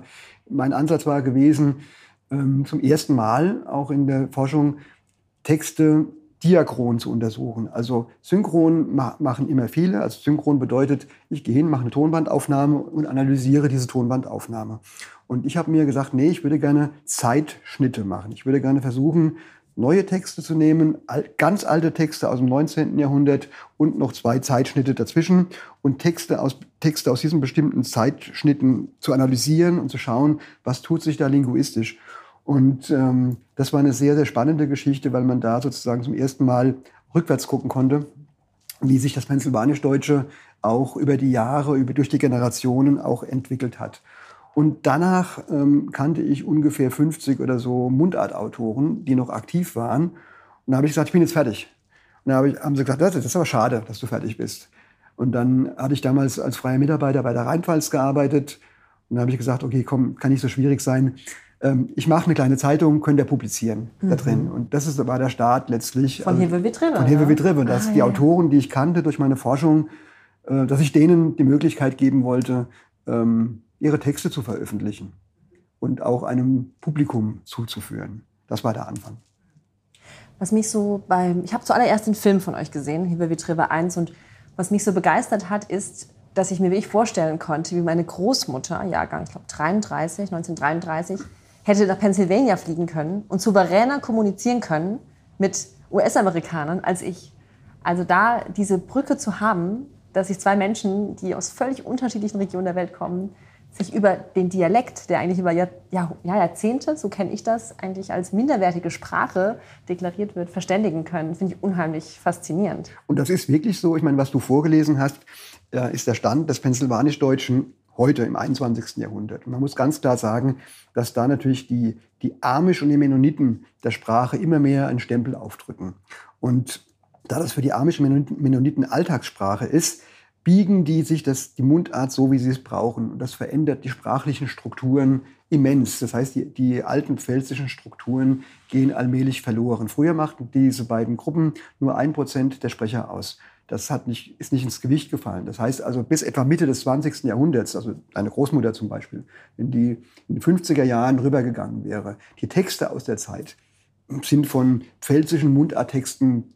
mein Ansatz war gewesen, ähm, zum ersten Mal auch in der Forschung Texte diachron zu untersuchen. Also synchron ma machen immer viele. Also synchron bedeutet, ich gehe hin, mache eine Tonbandaufnahme und analysiere diese Tonbandaufnahme. Und ich habe mir gesagt, nee, ich würde gerne Zeitschnitte machen. Ich würde gerne versuchen, neue Texte zu nehmen, ganz alte Texte aus dem 19. Jahrhundert und noch zwei Zeitschnitte dazwischen und Texte aus, Texte aus diesen bestimmten Zeitschnitten zu analysieren und zu schauen, was tut sich da linguistisch. Und ähm, das war eine sehr, sehr spannende Geschichte, weil man da sozusagen zum ersten Mal rückwärts gucken konnte, wie sich das Pennsylvanisch-Deutsche auch über die Jahre, über, durch die Generationen auch entwickelt hat. Und danach ähm, kannte ich ungefähr 50 oder so Mundartautoren, die noch aktiv waren. Und da habe ich gesagt, ich bin jetzt fertig. Und hab haben sie gesagt, das ist aber schade, dass du fertig bist. Und dann hatte ich damals als freier Mitarbeiter bei der Rheinpfalz gearbeitet. Und dann habe ich gesagt, okay, komm, kann nicht so schwierig sein. Ähm, ich mache eine kleine Zeitung, könnt ihr publizieren mhm. da drin. Und das ist, war der Start letztlich. Von Hewe Vitrive. Von Hewe Vitrive. Dass ah, die ja. Autoren, die ich kannte durch meine Forschung, äh, dass ich denen die Möglichkeit geben wollte, ähm, ihre Texte zu veröffentlichen und auch einem Publikum zuzuführen. Das war der Anfang. Was mich so beim, ich habe zuallererst den Film von euch gesehen, Hewe Vitrive 1, und was mich so begeistert hat, ist, dass ich mir wirklich vorstellen konnte, wie meine Großmutter, Jahrgang, ich glaube 33, 1933, hätte nach Pennsylvania fliegen können und souveräner kommunizieren können mit US-Amerikanern als ich. Also da diese Brücke zu haben, dass sich zwei Menschen, die aus völlig unterschiedlichen Regionen der Welt kommen, sich über den Dialekt, der eigentlich über Jahr, Jahr, Jahrzehnte, so kenne ich das, eigentlich als minderwertige Sprache deklariert wird, verständigen können, finde ich unheimlich faszinierend. Und das ist wirklich so, ich meine, was du vorgelesen hast, äh, ist der Stand des Pennsylvanisch-Deutschen heute im 21. Jahrhundert. Und man muss ganz klar sagen, dass da natürlich die, die Amish und die Mennoniten der Sprache immer mehr einen Stempel aufdrücken. Und da das für die Amish und Mennoniten Alltagssprache ist, biegen die sich das, die Mundart so, wie sie es brauchen. Und das verändert die sprachlichen Strukturen immens. Das heißt, die, die alten pfälzischen Strukturen gehen allmählich verloren. Früher machten diese beiden Gruppen nur ein Prozent der Sprecher aus. Das hat nicht, ist nicht ins Gewicht gefallen. Das heißt also, bis etwa Mitte des 20. Jahrhunderts, also eine Großmutter zum Beispiel, wenn die in den 50er Jahren rübergegangen wäre, die Texte aus der Zeit sind von pfälzischen Mundarttexten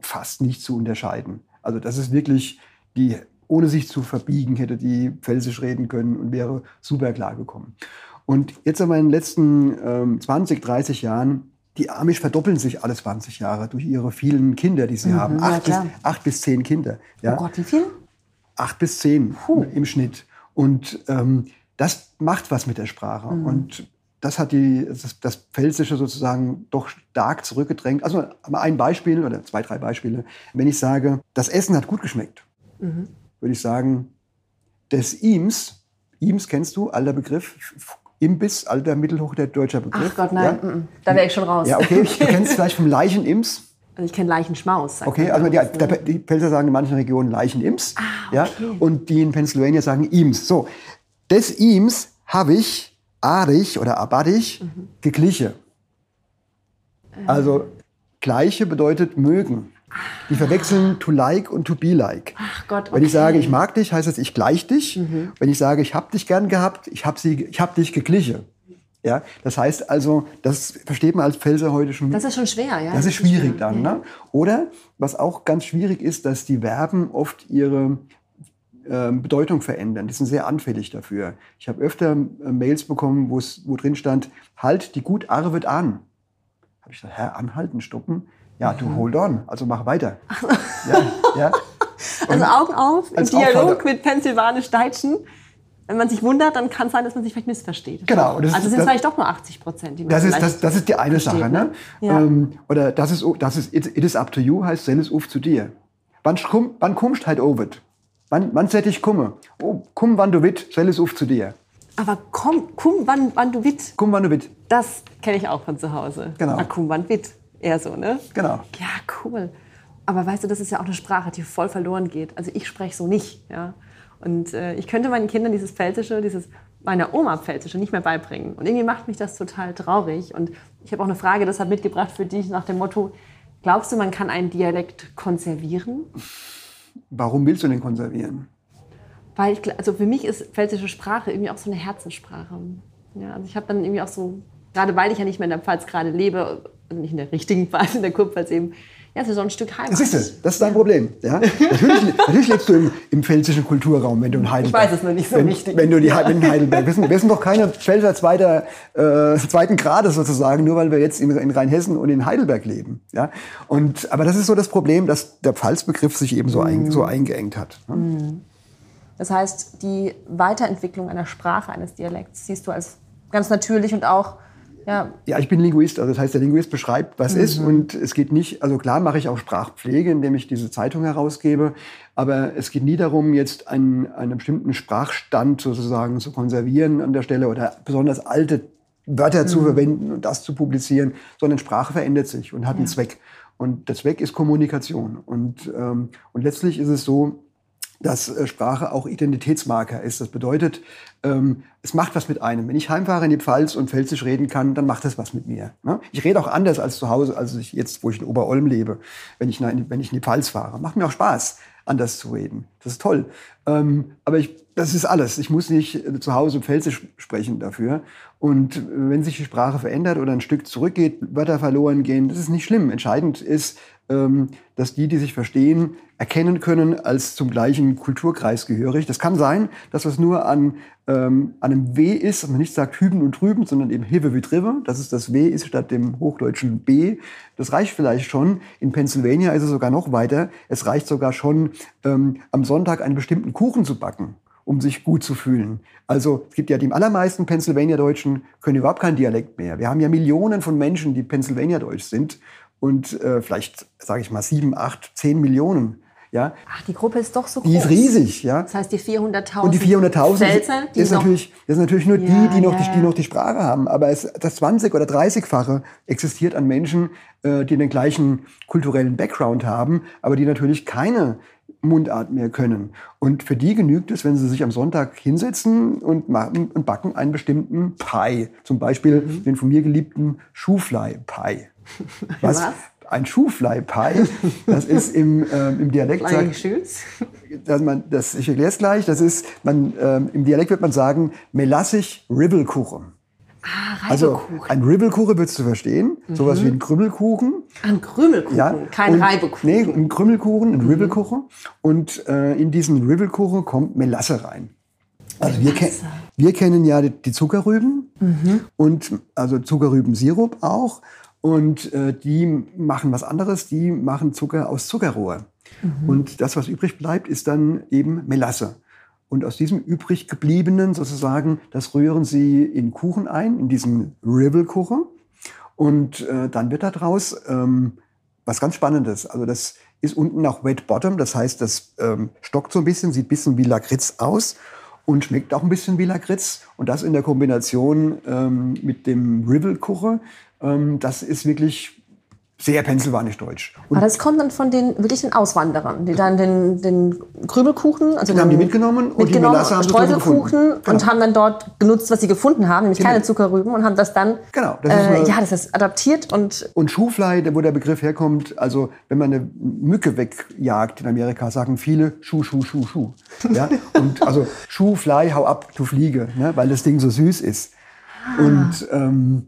fast nicht zu unterscheiden. Also das ist wirklich, die ohne sich zu verbiegen, hätte die pfälzisch reden können und wäre super klar gekommen. Und jetzt in meinen letzten ähm, 20, 30 Jahren die Amish verdoppeln sich alle 20 Jahre durch ihre vielen Kinder, die sie mhm, haben. Acht, ja, bis, acht bis zehn Kinder. Ja. Oh Gott, wie viel? Acht bis zehn Puh. im Schnitt. Und ähm, das macht was mit der Sprache. Mhm. Und das hat die, das, das Pfälzische sozusagen doch stark zurückgedrängt. Also mal ein Beispiel oder zwei, drei Beispiele. Wenn ich sage, das Essen hat gut geschmeckt, mhm. würde ich sagen, des Ims, Ims kennst du, alter Begriff, Imbiss, alter mittelhochdeutscher Begriff. Ach Gott, nein, ja? da wäre ich schon raus. Ja, okay. Du kennst es vielleicht vom Leichenims. Also ich kenne Leichenschmaus. Okay, also die, die Pfälzer sagen in manchen Regionen Leichenims. Ah, okay. ja, und die in Pennsylvania sagen Ims. So, des Ims habe ich arig oder abadig mhm. gegliche. Also gleiche bedeutet mögen. Die verwechseln to like und to be like. Ach Gott, okay. Wenn ich sage, ich mag dich, heißt es, ich gleich dich. Mhm. Wenn ich sage, ich habe dich gern gehabt, ich habe hab dich gegliche. Ja, das heißt also, das versteht man als Pfälzer heute schon. Das ist schon schwer, ja. Das, das ist schwierig dann. Ne? Oder was auch ganz schwierig ist, dass die Verben oft ihre äh, Bedeutung verändern. Die sind sehr anfällig dafür. Ich habe öfter äh, Mails bekommen, wo drin stand, halt die gut Arvet an. Habe ich gesagt, Herr, anhalten, stoppen. Ja, du hold on, also mach weiter. ja, ja. Also Augen auf, im Dialog mit Pennsylvanisch-Deutschen. Wenn man sich wundert, dann kann es sein, dass man sich vielleicht missversteht. Genau. Das also sind es vielleicht doch nur 80 Prozent, die man das ist, das, das ist die eine Sache. Ne? ne? Ja. Ähm, oder das ist, das ist it, it is up to you, heißt send es auf zu dir. Wann, komm, wann kommst halt over? Wann, wann set ich komme? Oh, komm, wann du wit, sell es auf zu dir. Aber komm, komm, wann, wann du wit. Komm, wann du wit. Das kenne ich auch von zu Hause. Genau. Ah, komm, wann wit. Eher so, ne? Genau. Ja, cool. Aber weißt du, das ist ja auch eine Sprache, die voll verloren geht. Also ich spreche so nicht, ja. Und äh, ich könnte meinen Kindern dieses Pfälzische, dieses meiner Oma Pfälzische nicht mehr beibringen. Und irgendwie macht mich das total traurig. Und ich habe auch eine Frage deshalb mitgebracht für dich nach dem Motto, glaubst du, man kann einen Dialekt konservieren? Warum willst du den konservieren? Weil ich, also für mich ist pfälzische Sprache irgendwie auch so eine Herzenssprache. Ja, also ich habe dann irgendwie auch so, gerade weil ich ja nicht mehr in der Pfalz gerade lebe, also nicht in der richtigen Pfalz, in der Kurpfalz eben, Ja, für so ein Stück Heimat. Siehst du, das ist dein Problem. Ja? Natürlich, natürlich lebst du im, im pfälzischen Kulturraum, wenn du in Heidelberg. Ich weiß es nur nicht so wenn, richtig. Wenn du die wenn in Heidelberg. Wir sind, wir sind doch keine Pfälzer zweiter, äh, zweiten Grades sozusagen, nur weil wir jetzt in, in Rheinhessen und in Heidelberg leben. Ja? Und, aber das ist so das Problem, dass der Pfalzbegriff sich eben so, ein, so eingeengt hat. Ne? Das heißt, die Weiterentwicklung einer Sprache, eines Dialekts, siehst du als ganz natürlich und auch ja. ja, ich bin Linguist. Also das heißt, der Linguist beschreibt, was mhm. ist. Und es geht nicht, also klar mache ich auch Sprachpflege, indem ich diese Zeitung herausgebe. Aber es geht nie darum, jetzt einen, einen bestimmten Sprachstand sozusagen zu konservieren an der Stelle oder besonders alte Wörter mhm. zu verwenden und das zu publizieren, sondern Sprache verändert sich und hat ja. einen Zweck. Und der Zweck ist Kommunikation. Und, ähm, und letztlich ist es so, dass äh, Sprache auch Identitätsmarker ist. Das bedeutet, ähm, es macht was mit einem. Wenn ich heimfahre in die Pfalz und Pfälzisch reden kann, dann macht das was mit mir. Ne? Ich rede auch anders als zu Hause, als ich jetzt, wo ich in Oberolm lebe, wenn ich, wenn ich in die Pfalz fahre. Macht mir auch Spaß, anders zu reden. Das ist toll. Ähm, aber ich, das ist alles. Ich muss nicht äh, zu Hause Pfälzisch sprechen dafür. Und äh, wenn sich die Sprache verändert oder ein Stück zurückgeht, Wörter verloren gehen, das ist nicht schlimm. Entscheidend ist, dass die, die sich verstehen, erkennen können als zum gleichen Kulturkreis gehörig. Das kann sein, dass das nur an, ähm, an einem W ist, dass man nicht sagt hüben und drüben, sondern eben Hive wie Drive, dass es das W ist statt dem hochdeutschen B. Das reicht vielleicht schon. In Pennsylvania ist es sogar noch weiter. Es reicht sogar schon, ähm, am Sonntag einen bestimmten Kuchen zu backen um sich gut zu fühlen. Also es gibt ja die allermeisten Pennsylvania-Deutschen können überhaupt keinen Dialekt mehr. Wir haben ja Millionen von Menschen, die Pennsylvania-Deutsch sind und äh, vielleicht, sage ich mal, sieben, acht, zehn Millionen. Ja. Ach, die Gruppe ist doch so groß. Die ist riesig, ja. Das heißt, die 400.000 Und die 400.000 ist, natürlich, das ist natürlich nur ja, die, die noch, ja, die, die noch die Sprache haben. Aber es, das 20- oder 30-fache existiert an Menschen, äh, die den gleichen kulturellen Background haben, aber die natürlich keine Mundart mehr können. Und für die genügt es, wenn sie sich am Sonntag hinsetzen und, machen, und backen einen bestimmten Pie. Zum Beispiel mhm. den von mir geliebten Schuhfly-Pie. Was? Was? Ein Schuhfly-Pie, das ist im, ähm, im Dialekt... Sagt, dass man, das, ich erkläre es gleich, das ist, man, ähm, im Dialekt wird man sagen, melassig Ribbelkuchen. Ah, also ein Ribbelkuchen würdest du verstehen, mhm. sowas wie ein Krümmelkuchen. Ein Krümmelkuchen, ja, kein und, Reibekuchen. Nee, ein Krümmelkuchen, ein mhm. Ribbelkuchen. Und äh, in diesen Ribbelkuchen kommt Melasse rein. Also wir, ke wir, kennen ja die, die Zuckerrüben mhm. und also Zuckerrübensirup auch. Und äh, die machen was anderes, die machen Zucker aus Zuckerrohr. Mhm. Und das, was übrig bleibt, ist dann eben Melasse. Und aus diesem übrig gebliebenen sozusagen, das rühren sie in Kuchen ein, in diesen Ribbelkuchen. Und äh, dann wird daraus ähm, was ganz Spannendes. Also das ist unten auch Wet Bottom, das heißt, das ähm, stockt so ein bisschen, sieht ein bisschen wie Lakritz aus und schmeckt auch ein bisschen wie Lakritz. Und das in der Kombination ähm, mit dem Ribbelkuchen, ähm, das ist wirklich sehr pennsylvanisch-deutsch. Aber das kommt dann von den wirklichen Auswanderern, die dann den, den Krümelkuchen, also den haben die mitgenommen, und die Melasse haben Streuselkuchen und genau. haben dann dort genutzt, was sie gefunden haben, nämlich genau. keine Zuckerrüben und haben das dann, genau, das äh, ja, das ist adaptiert und und Schuhfly, wo der Begriff herkommt, also wenn man eine Mücke wegjagt in Amerika, sagen viele Schuh, Schuh, Schuh, Schuh, ja, und also Schuhfly, hau ab, du Fliege, ne? weil das Ding so süß ist. Ah. Und ähm,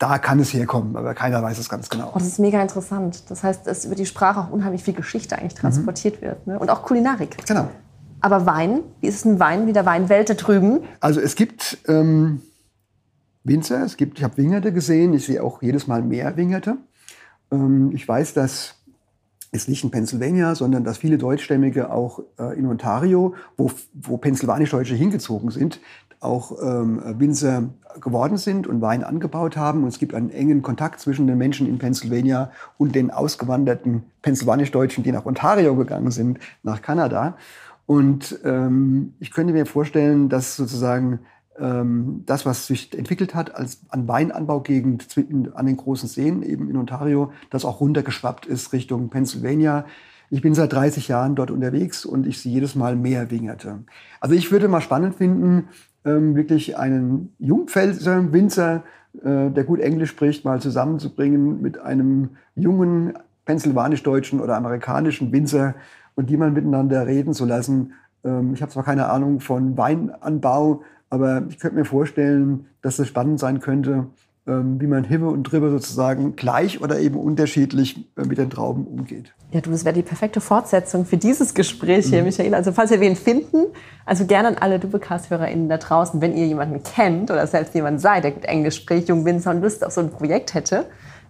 da kann es herkommen, aber keiner weiß es ganz genau. Oh, das ist mega interessant. Das heißt, dass über die Sprache auch unheimlich viel Geschichte eigentlich transportiert mhm. wird ne? und auch Kulinarik. Genau. Aber Wein, wie ist es ein Wein, wie der Weinwelt da drüben? Also es gibt ähm, Winzer, es gibt, ich habe Wingerte gesehen, ich sehe auch jedes Mal mehr Wingerte. Ähm, ich weiß, dass es nicht in Pennsylvania, sondern dass viele Deutschstämmige auch äh, in Ontario, wo, wo Pennsylvanisch-Deutsche hingezogen sind, auch ähm, Winzer geworden sind und Wein angebaut haben. Und es gibt einen engen Kontakt zwischen den Menschen in Pennsylvania und den ausgewanderten Pennsylvanisch-Deutschen, die nach Ontario gegangen sind, nach Kanada. Und ähm, ich könnte mir vorstellen, dass sozusagen ähm, das, was sich entwickelt hat als an Weinanbaugegend an den großen Seen eben in Ontario, das auch runtergeschwappt ist Richtung Pennsylvania. Ich bin seit 30 Jahren dort unterwegs und ich sehe jedes Mal mehr Wingerte. Also ich würde mal spannend finden, ähm, wirklich einen Jungpfälzer Winzer, äh, der gut Englisch spricht, mal zusammenzubringen mit einem jungen pennsylvanisch-deutschen oder amerikanischen Winzer und die mal miteinander reden zu lassen. Ähm, ich habe zwar keine Ahnung von Weinanbau, aber ich könnte mir vorstellen, dass es spannend sein könnte, wie man Himme und Dribbe sozusagen gleich oder eben unterschiedlich äh, mit den Trauben umgeht. Ja, du, das wäre die perfekte Fortsetzung für dieses Gespräch hier, mhm. Michael. Also falls wir wen finden, also gerne an alle Doublecast-HörerInnen da draußen, wenn ihr jemanden kennt oder selbst jemand seid, der mit Englisch spricht, Jungwinzer und Lust auf so ein Projekt hätte,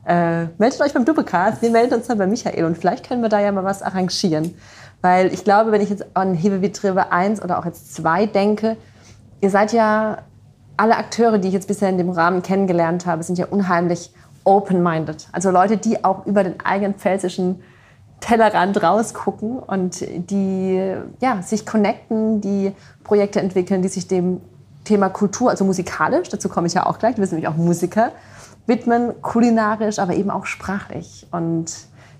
äh, meldet euch beim Doublecast. Wir melden uns dann bei Michael und vielleicht können wir da ja mal was arrangieren. Weil ich glaube, wenn ich jetzt an Hebewitriebe 1 oder auch jetzt 2 denke, ihr seid ja alle Akteure, die ich jetzt bisher in dem Rahmen kennengelernt habe, sind ja unheimlich open-minded. Also Leute, die auch über den eigenen pfälzischen Tellerrand rausgucken und die ja, sich connecten, die Projekte entwickeln, die sich dem Thema Kultur, also musikalisch, dazu komme ich ja auch gleich, wir sind nämlich auch Musiker, widmen, kulinarisch, aber eben auch sprachlich. Und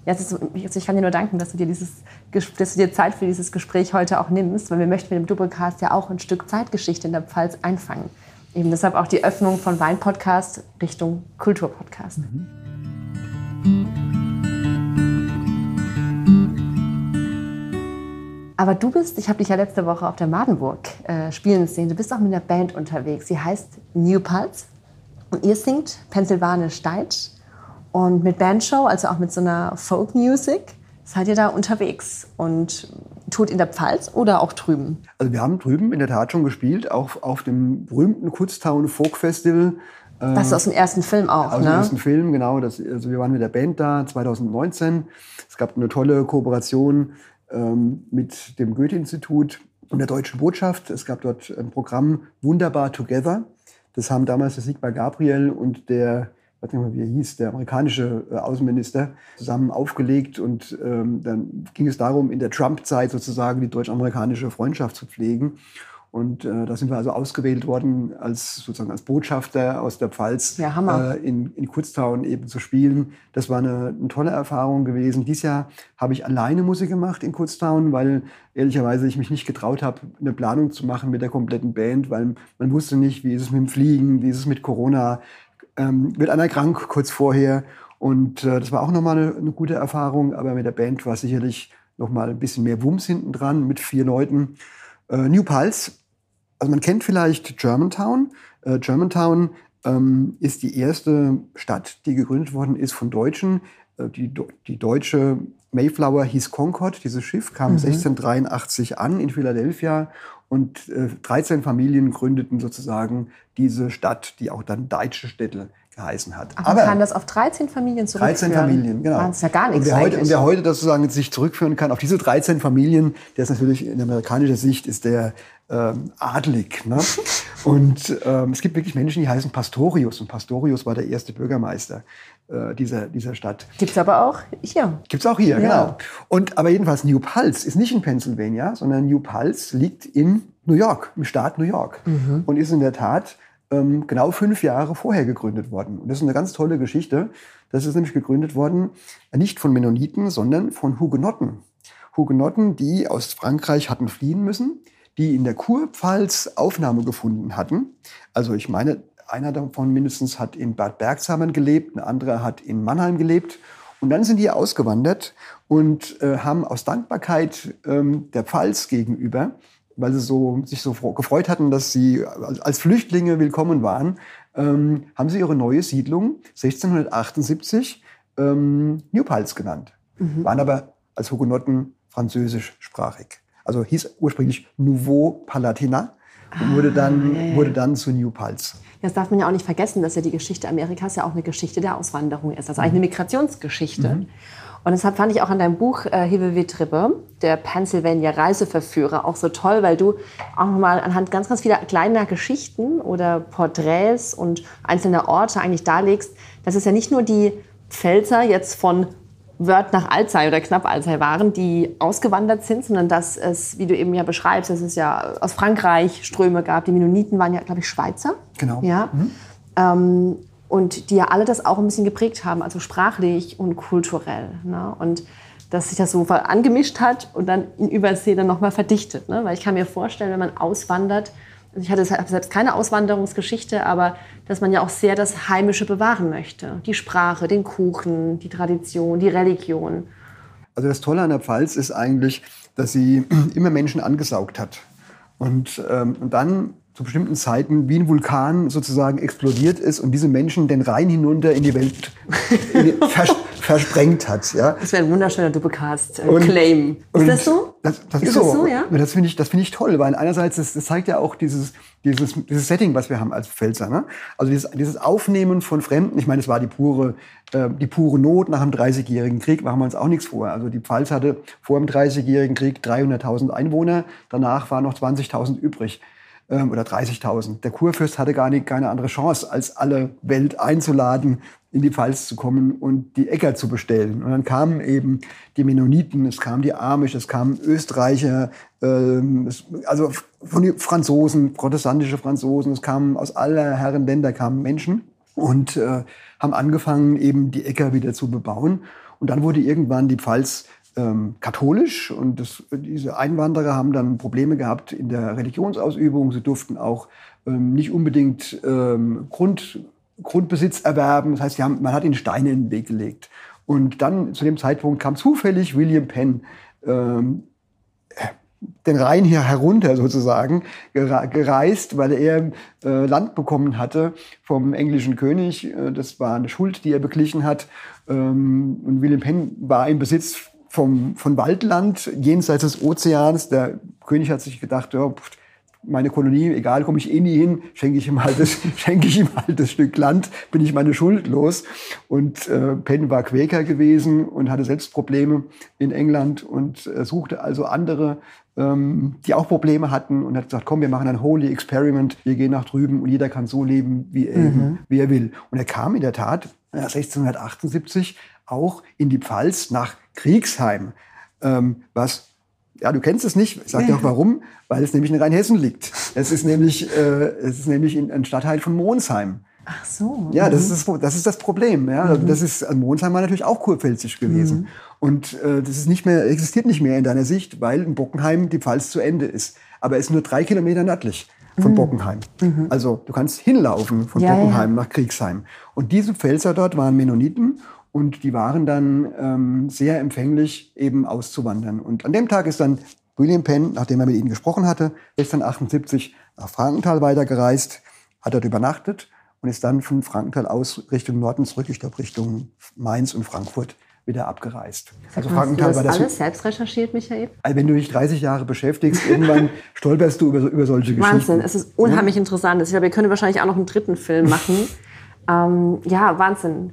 ja, ist, ich kann dir nur danken, dass du dir, dieses, dass du dir Zeit für dieses Gespräch heute auch nimmst, weil wir möchten mit dem Doublecast ja auch ein Stück Zeitgeschichte in der Pfalz einfangen. Eben deshalb auch die Öffnung von Wein-Podcast Richtung Kulturpodcast. Mhm. Aber du bist, ich habe dich ja letzte Woche auf der Madenburg äh, spielen sehen, du bist auch mit einer Band unterwegs. Sie heißt New Pulse und ihr singt Pennsylvanisch Deutsch und mit Bandshow, also auch mit so einer Folk Music, seid ihr da unterwegs und tut in der Pfalz oder auch drüben? Also wir haben drüben in der Tat schon gespielt, auch auf dem berühmten Kutztown Folk Festival. Das ist aus dem ersten Film auch, aus ne? Aus dem ersten Film, genau. Das, also wir waren mit der Band da 2019. Es gab eine tolle Kooperation ähm, mit dem Goethe-Institut und der Deutschen Botschaft. Es gab dort ein Programm Wunderbar Together. Das haben damals der Sigmar Gabriel und der ich weiß nicht mehr, wie er hieß, der amerikanische äh, Außenminister, zusammen aufgelegt. Und ähm, dann ging es darum, in der Trump-Zeit sozusagen die deutsch-amerikanische Freundschaft zu pflegen. Und äh, da sind wir also ausgewählt worden, als sozusagen als Botschafter aus der Pfalz ja, äh, in, in Kutztown eben zu spielen. Das war eine, eine tolle Erfahrung gewesen. Dieses Jahr habe ich alleine Musik gemacht in Kutztown, weil ehrlicherweise ich mich nicht getraut habe, eine Planung zu machen mit der kompletten Band, weil man wusste nicht, wie ist es mit dem Fliegen, wie ist es mit Corona, ähm, wird einer krank kurz vorher. Und äh, das war auch nochmal eine, eine gute Erfahrung, aber mit der Band war sicherlich nochmal ein bisschen mehr Wumms hinten dran mit vier Leuten. Äh, New Pulse, also man kennt vielleicht Germantown. Äh, Germantown ähm, ist die erste Stadt, die gegründet worden ist von Deutschen. Äh, die, die deutsche Mayflower hieß Concord. Dieses Schiff kam mhm. 1683 an in Philadelphia und äh, 13 Familien gründeten sozusagen diese Stadt, die auch dann Deutsche Städte geheißen hat. Ach, Aber kann das auf 13 Familien zurückführen? 13 Familien, genau. Das ist ja gar nichts und wer, heute, und wer heute das sozusagen sich zurückführen kann auf diese 13 Familien, der ist natürlich in amerikanischer Sicht ist der ähm, adlig. Ne? und ähm, es gibt wirklich Menschen, die heißen Pastorius. Und Pastorius war der erste Bürgermeister äh, dieser, dieser Stadt. Gibt es aber auch hier. Gibt es auch hier, ja. genau. Und, aber jedenfalls New Paltz ist nicht in Pennsylvania, sondern New Paltz liegt in New York, im Staat New York. Mhm. Und ist in der Tat ähm, genau fünf Jahre vorher gegründet worden. Und das ist eine ganz tolle Geschichte. Das ist nämlich gegründet worden, nicht von Mennoniten, sondern von Hugenotten. Hugenotten, die aus Frankreich hatten fliehen müssen, die in der Kurpfalz Aufnahme gefunden hatten. Also ich meine, einer davon mindestens hat in Bad Bergsamen gelebt, ein anderer hat in Mannheim gelebt. Und dann sind die ausgewandert und äh, haben aus Dankbarkeit ähm, der Pfalz gegenüber, weil sie so, sich so gefreut hatten, dass sie als Flüchtlinge willkommen waren, ähm, haben sie ihre neue Siedlung 1678 ähm, New Pals genannt. Mhm. Waren aber als Hugenotten französischsprachig. Also hieß ursprünglich Nouveau Palatinat und wurde dann, ah, wurde dann zu New Pals. Das darf man ja auch nicht vergessen, dass ja die Geschichte Amerikas ja auch eine Geschichte der Auswanderung ist. Also eigentlich eine Migrationsgeschichte. Mhm. Und deshalb fand ich auch an deinem Buch äh, Hebewe Trippe, der Pennsylvania Reiseverführer, auch so toll, weil du auch nochmal anhand ganz, ganz vieler kleiner Geschichten oder Porträts und einzelner Orte eigentlich darlegst, dass es ja nicht nur die Pfälzer jetzt von Wörth nach Alzey oder knapp Alzey waren, die ausgewandert sind, sondern dass es, wie du eben ja beschreibst, dass es ja aus Frankreich Ströme gab. Die Mennoniten waren ja, glaube ich, Schweizer. Genau. Ja. Mhm. Ähm, und die ja alle das auch ein bisschen geprägt haben, also sprachlich und kulturell. Ne? Und dass sich das so angemischt hat und dann in Übersee dann nochmal verdichtet. Ne? Weil ich kann mir vorstellen, wenn man auswandert, also ich hatte selbst keine Auswanderungsgeschichte, aber dass man ja auch sehr das Heimische bewahren möchte. Die Sprache, den Kuchen, die Tradition, die Religion. Also das Tolle an der Pfalz ist eigentlich, dass sie immer Menschen angesaugt hat. Und, ähm, und dann zu bestimmten Zeiten wie ein Vulkan sozusagen explodiert ist und diese Menschen den Rhein hinunter in die Welt vers versprengt hat. Ja. Das wäre ein wunderschöner Doppelcast-Claim. Ist das so? Das, das ist, ist, so. Das, so, ja? das finde ich, das finde ich toll, weil einerseits das, das zeigt ja auch dieses, dieses, dieses Setting, was wir haben als Pfälzer. Ne? Also dieses, dieses Aufnehmen von Fremden. Ich meine, es war die pure, äh, die pure Not nach dem Dreißigjährigen Krieg. Machen wir uns auch nichts vor. Also die Pfalz hatte vor dem Dreißigjährigen Krieg 300.000 Einwohner. Danach waren noch 20.000 übrig ähm, oder 30.000. Der Kurfürst hatte gar nicht, keine andere Chance, als alle Welt einzuladen, in die Pfalz zu kommen und die Äcker zu bestellen. Und dann kamen eben die Mennoniten, es kamen die Amish, es kamen Österreicher, ähm, es, also von den Franzosen, protestantische Franzosen, es kamen aus aller Herren Länder kamen Menschen und äh, haben angefangen, eben die Äcker wieder zu bebauen. Und dann wurde irgendwann die Pfalz ähm, katholisch und das, diese Einwanderer haben dann Probleme gehabt in der Religionsausübung. Sie durften auch ähm, nicht unbedingt ähm, Grund, Grundbesitz erwerben. Das heißt, haben, man hat ihnen Steine in den Weg gelegt. Und dann zu dem Zeitpunkt kam zufällig William Penn ähm, den Rhein hier herunter sozusagen gereist, weil er äh, Land bekommen hatte vom englischen König. Äh, das war eine Schuld, die er beglichen hat. Ähm, und William Penn war im Besitz vom, von Waldland jenseits des Ozeans. Der König hat sich gedacht, ja, meine Kolonie, egal, komme ich eh nie hin, schenke ich ihm halt das, schenke ich ihm halt das Stück Land, bin ich meine Schuld los. Und äh, Penn war Quäker gewesen und hatte selbst Probleme in England und äh, suchte also andere, ähm, die auch Probleme hatten und hat gesagt, komm, wir machen ein Holy Experiment, wir gehen nach drüben und jeder kann so leben, wie er, mhm. wie er will. Und er kam in der Tat 1678 auch in die Pfalz nach Kriegsheim, ähm, was ja, du kennst es nicht. Ich sage dir auch warum, weil es nämlich in Rheinhessen liegt. Es ist nämlich, äh, es ist nämlich in, ein Stadtteil von Monsheim. Ach so. Ja, das, mhm. ist, das, das ist das Problem. Ja. Mhm. Das ist, Monsheim war natürlich auch kurpfälzisch gewesen. Mhm. Und äh, das ist nicht mehr, existiert nicht mehr in deiner Sicht, weil in Bockenheim die Pfalz zu Ende ist. Aber es ist nur drei Kilometer nördlich von mhm. Bockenheim. Mhm. Also du kannst hinlaufen von ja, Bockenheim ja. nach Kriegsheim. Und diese Pfälzer dort waren Mennoniten und die waren dann ähm, sehr empfänglich, eben auszuwandern. Und an dem Tag ist dann William Penn, nachdem er mit ihnen gesprochen hatte, ist dann 78 nach Frankenthal weitergereist, hat dort übernachtet und ist dann von Frankenthal aus Richtung Norden zurück, ich glaube Richtung Mainz und Frankfurt wieder abgereist. Also Frankenthal Hast du das war das alles selbst recherchiert, Michael? Also wenn du dich 30 Jahre beschäftigst, irgendwann stolperst du über, über solche Geschichten. Wahnsinn, es ist unheimlich ja? interessant. Ich glaube, wir können wahrscheinlich auch noch einen dritten Film machen. ähm, ja, Wahnsinn.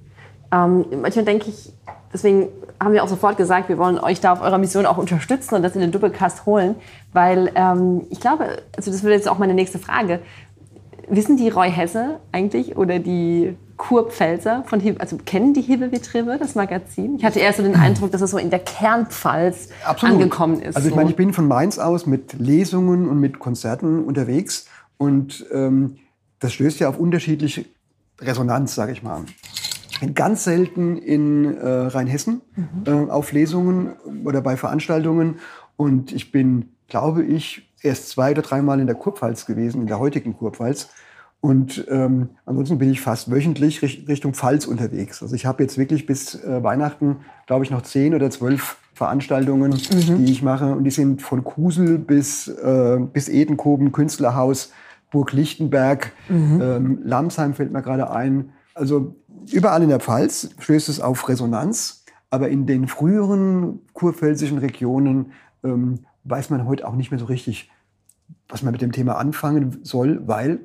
Ähm, manchmal denke ich, deswegen haben wir auch sofort gesagt, wir wollen euch da auf eurer Mission auch unterstützen und das in den Doppelcast holen, weil ähm, ich glaube, also das wird jetzt auch meine nächste Frage. Wissen die Roy Hesse eigentlich oder die Kurpfälzer von Hebe, also kennen die Hebebetriebe, das Magazin? Ich hatte erst so den Eindruck, dass es so in der Kernpfalz Absolut. angekommen ist. Also ich meine, ich bin von Mainz aus mit Lesungen und mit Konzerten unterwegs und ähm, das stößt ja auf unterschiedliche Resonanz, sage ich mal ganz selten in äh, Rheinhessen mhm. äh, auf Lesungen oder bei Veranstaltungen. Und ich bin, glaube ich, erst zwei oder dreimal in der Kurpfalz gewesen, in der heutigen Kurpfalz. Und ähm, ansonsten bin ich fast wöchentlich Richtung Pfalz unterwegs. Also ich habe jetzt wirklich bis äh, Weihnachten, glaube ich, noch zehn oder zwölf Veranstaltungen, mhm. die ich mache. Und die sind von Kusel bis, äh, bis Edenkoben, Künstlerhaus, Burg Lichtenberg, mhm. ähm, Lamsheim fällt mir gerade ein. Also überall in der Pfalz stößt es auf Resonanz, aber in den früheren kurpfälzischen Regionen ähm, weiß man heute auch nicht mehr so richtig, was man mit dem Thema anfangen soll, weil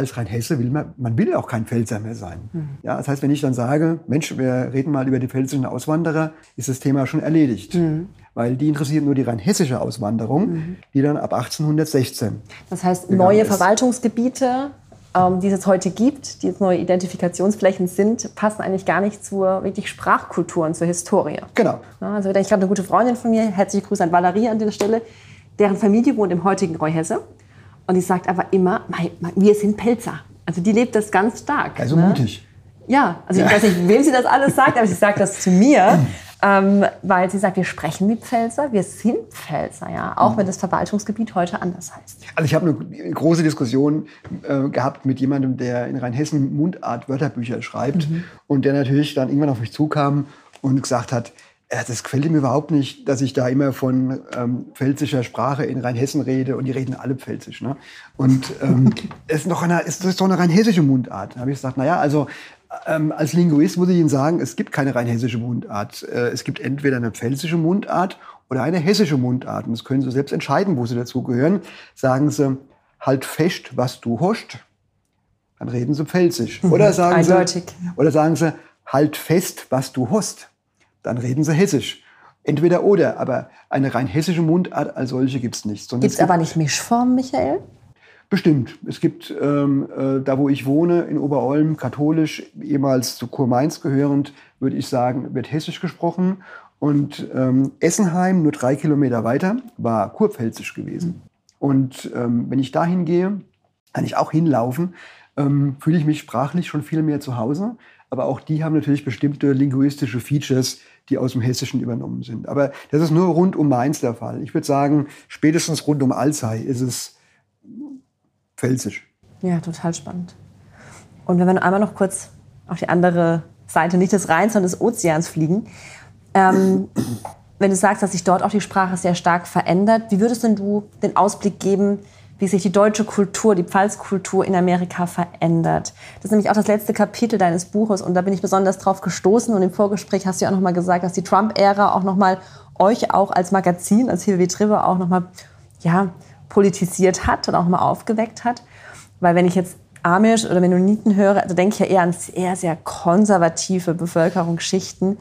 als Rheinhesse will man, man will auch kein Pfälzer mehr sein. Mhm. Ja, das heißt, wenn ich dann sage, Mensch, wir reden mal über die pfälzischen Auswanderer, ist das Thema schon erledigt. Mhm. Weil die interessiert nur die rheinhessische Auswanderung, mhm. die dann ab 1816. Das heißt, neue ist. Verwaltungsgebiete die es heute gibt, die jetzt neue Identifikationsflächen sind, passen eigentlich gar nicht zur wirklich Sprachkultur und zur Historie. Genau. Ja, also ich habe eine gute Freundin von mir, herzliche Grüße an Valerie an der Stelle, deren Familie wohnt im heutigen Reuhesse. Und die sagt aber immer, wir sind Pelzer. Also die lebt das ganz stark. Also ne? mutig. Ja, also ich weiß nicht, wem sie das alles sagt, aber sie sagt das zu mir. Ähm, weil sie sagt, wir sprechen wie Pfälzer, wir sind Pfälzer, ja, auch mhm. wenn das Verwaltungsgebiet heute anders heißt. Also ich habe eine große Diskussion äh, gehabt mit jemandem, der in Rheinhessen Mundart Wörterbücher schreibt mhm. und der natürlich dann irgendwann auf mich zukam und gesagt hat, Ja, das gefällt mir überhaupt nicht, dass ich da immer von ähm, pfälzischer Sprache in Rheinhessen rede und die reden alle pfälzisch. Ne? Und ähm, es ist doch eine, ist, ist doch eine rheinhessische Mundart. Da habe ich gesagt, naja, also ähm, als Linguist muss ich Ihnen sagen, es gibt keine rheinhessische Mundart. Äh, es gibt entweder eine pfälzische Mundart oder eine hessische Mundart. Und das können Sie selbst entscheiden, wo Sie dazugehören. Sagen Sie, halt fest, was du host, dann reden Sie pfälzisch. Mhm. Oder sagen, Eindeutig. Sie, oder sagen Sie, halt fest, was du host, dann reden Sie hessisch. Entweder oder, aber eine rein hessische Mundart als solche gibt es nicht. Gibt es aber nicht Mischformen, Michael? Bestimmt. Es gibt ähm, äh, da, wo ich wohne, in Oberolm, katholisch, ehemals zu Kurmainz gehörend, würde ich sagen, wird hessisch gesprochen. Und ähm, Essenheim, nur drei Kilometer weiter, war kurpfälzisch gewesen. Und ähm, wenn ich dahin gehe, kann ich auch hinlaufen, ähm, fühle ich mich sprachlich schon viel mehr zu Hause. Aber auch die haben natürlich bestimmte linguistische Features, die aus dem Hessischen übernommen sind. Aber das ist nur rund um Mainz der Fall. Ich würde sagen, spätestens rund um Alzey ist es pfälzisch. Ja, total spannend. Und wenn wir einmal noch kurz auf die andere Seite, nicht des Rheins, sondern des Ozeans fliegen. Ähm, wenn du sagst, dass sich dort auch die Sprache sehr stark verändert, wie würdest denn du den Ausblick geben, wie sich die deutsche Kultur, die Pfalzkultur in Amerika verändert? Das ist nämlich auch das letzte Kapitel deines Buches und da bin ich besonders drauf gestoßen und im Vorgespräch hast du ja auch noch mal gesagt, dass die Trump-Ära auch noch mal euch auch als Magazin, als Hilvi Trivia auch noch mal ja, politisiert hat und auch mal aufgeweckt hat. Weil wenn ich jetzt Amish oder Mennoniten höre, da denke ich ja eher an sehr, sehr konservative Bevölkerungsschichten.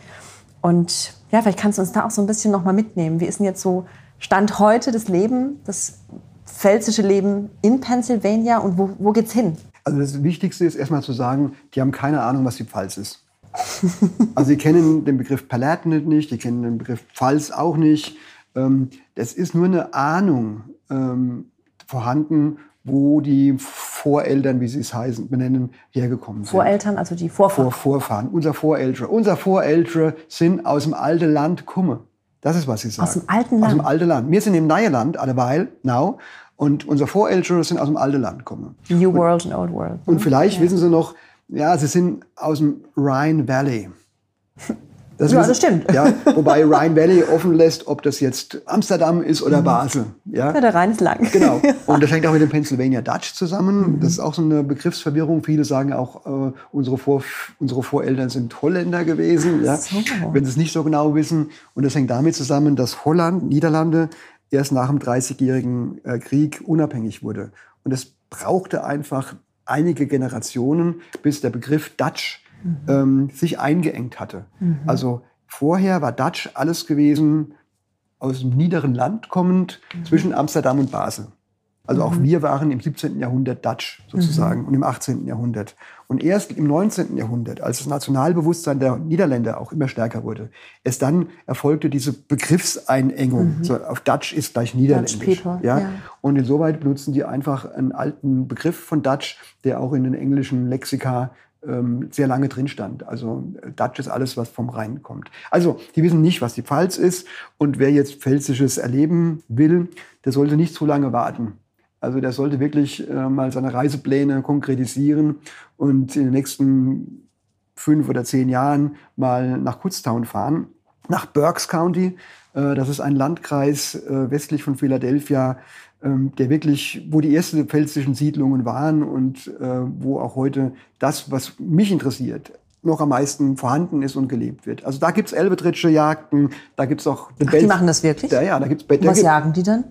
Und ja, vielleicht kannst du uns da auch so ein bisschen noch mal mitnehmen. Wie ist denn jetzt so Stand heute das Leben, das pfälzische Leben in Pennsylvania und wo, wo geht's hin? Also das Wichtigste ist erstmal zu sagen, die haben keine Ahnung, was die Pfalz ist. also sie kennen den Begriff Palatinate nicht, die kennen den Begriff Pfalz auch nicht. Ähm, das ist nur eine Ahnung ähm, vorhanden, wo die Voreltern, wie sie es heißen, benennen, hergekommen sind. Voreltern, also die Vorfahren. Vor, Vorfahren, unser Vorältere. Unser Vorältere sind aus dem alten Land gekommen. Das ist, was sie sagen. Aus dem alten Land? Aus dem alten Land. Wir sind im neuen Land, alleweil, now. Und unsere Vorältere sind aus dem alten Land gekommen. New World und Old World. Und vielleicht ja. wissen Sie noch, ja, sie sind aus dem Rhine Valley. Das ja, das stimmt. Ja, wobei Rhine Valley offen lässt, ob das jetzt Amsterdam ist oder mhm. Basel. Ja? ja, der Rhein ist lang. Genau. Und das hängt auch mit dem Pennsylvania Dutch zusammen. Mhm. Das ist auch so eine Begriffsverwirrung. Viele sagen auch, äh, unsere, Vor unsere Voreltern sind Holländer gewesen, ja? So. wenn sie es nicht so genau wissen. Und das hängt damit zusammen, dass Holland, Niederlande, erst nach dem Dreißigjährigen äh, Krieg unabhängig wurde. Und es brauchte einfach einige Generationen, bis der Begriff Dutch mhm. ähm, sich eingeengt hatte. Mhm. Also vorher war Dutch alles gewesen aus dem niederen Land kommend mhm. zwischen Amsterdam und Basel. Also auch mhm. wir waren im 17. Jahrhundert Dutch sozusagen mhm. und im 18. Jahrhundert. Und erst im 19. Jahrhundert, als das Nationalbewusstsein der Niederländer auch immer stärker wurde, erst dann erfolgte diese Begriffseinengung. Mhm. So, auf Dutch ist gleich Niederländisch. Ja? ja? Und insoweit benutzen die einfach einen alten Begriff von Dutch, der auch in den englischen Lexika sehr lange drin stand. Also Dutch ist alles, was vom Rhein kommt. Also die wissen nicht, was die Pfalz ist. Und wer jetzt Pfälzisches erleben will, der sollte nicht zu lange warten. Also der sollte wirklich äh, mal seine Reisepläne konkretisieren und in den nächsten fünf oder zehn Jahren mal nach Kutztown fahren, nach Berks County. Äh, das ist ein Landkreis äh, westlich von Philadelphia, ähm, der wirklich, wo die ersten pfälzischen Siedlungen waren und äh, wo auch heute das, was mich interessiert, noch am meisten vorhanden ist und gelebt wird. Also da gibt's Elbetritsche Jagden, da gibt's auch... Ach, die machen das wirklich? Ja, ja, da gibt's... Da was jagen die dann?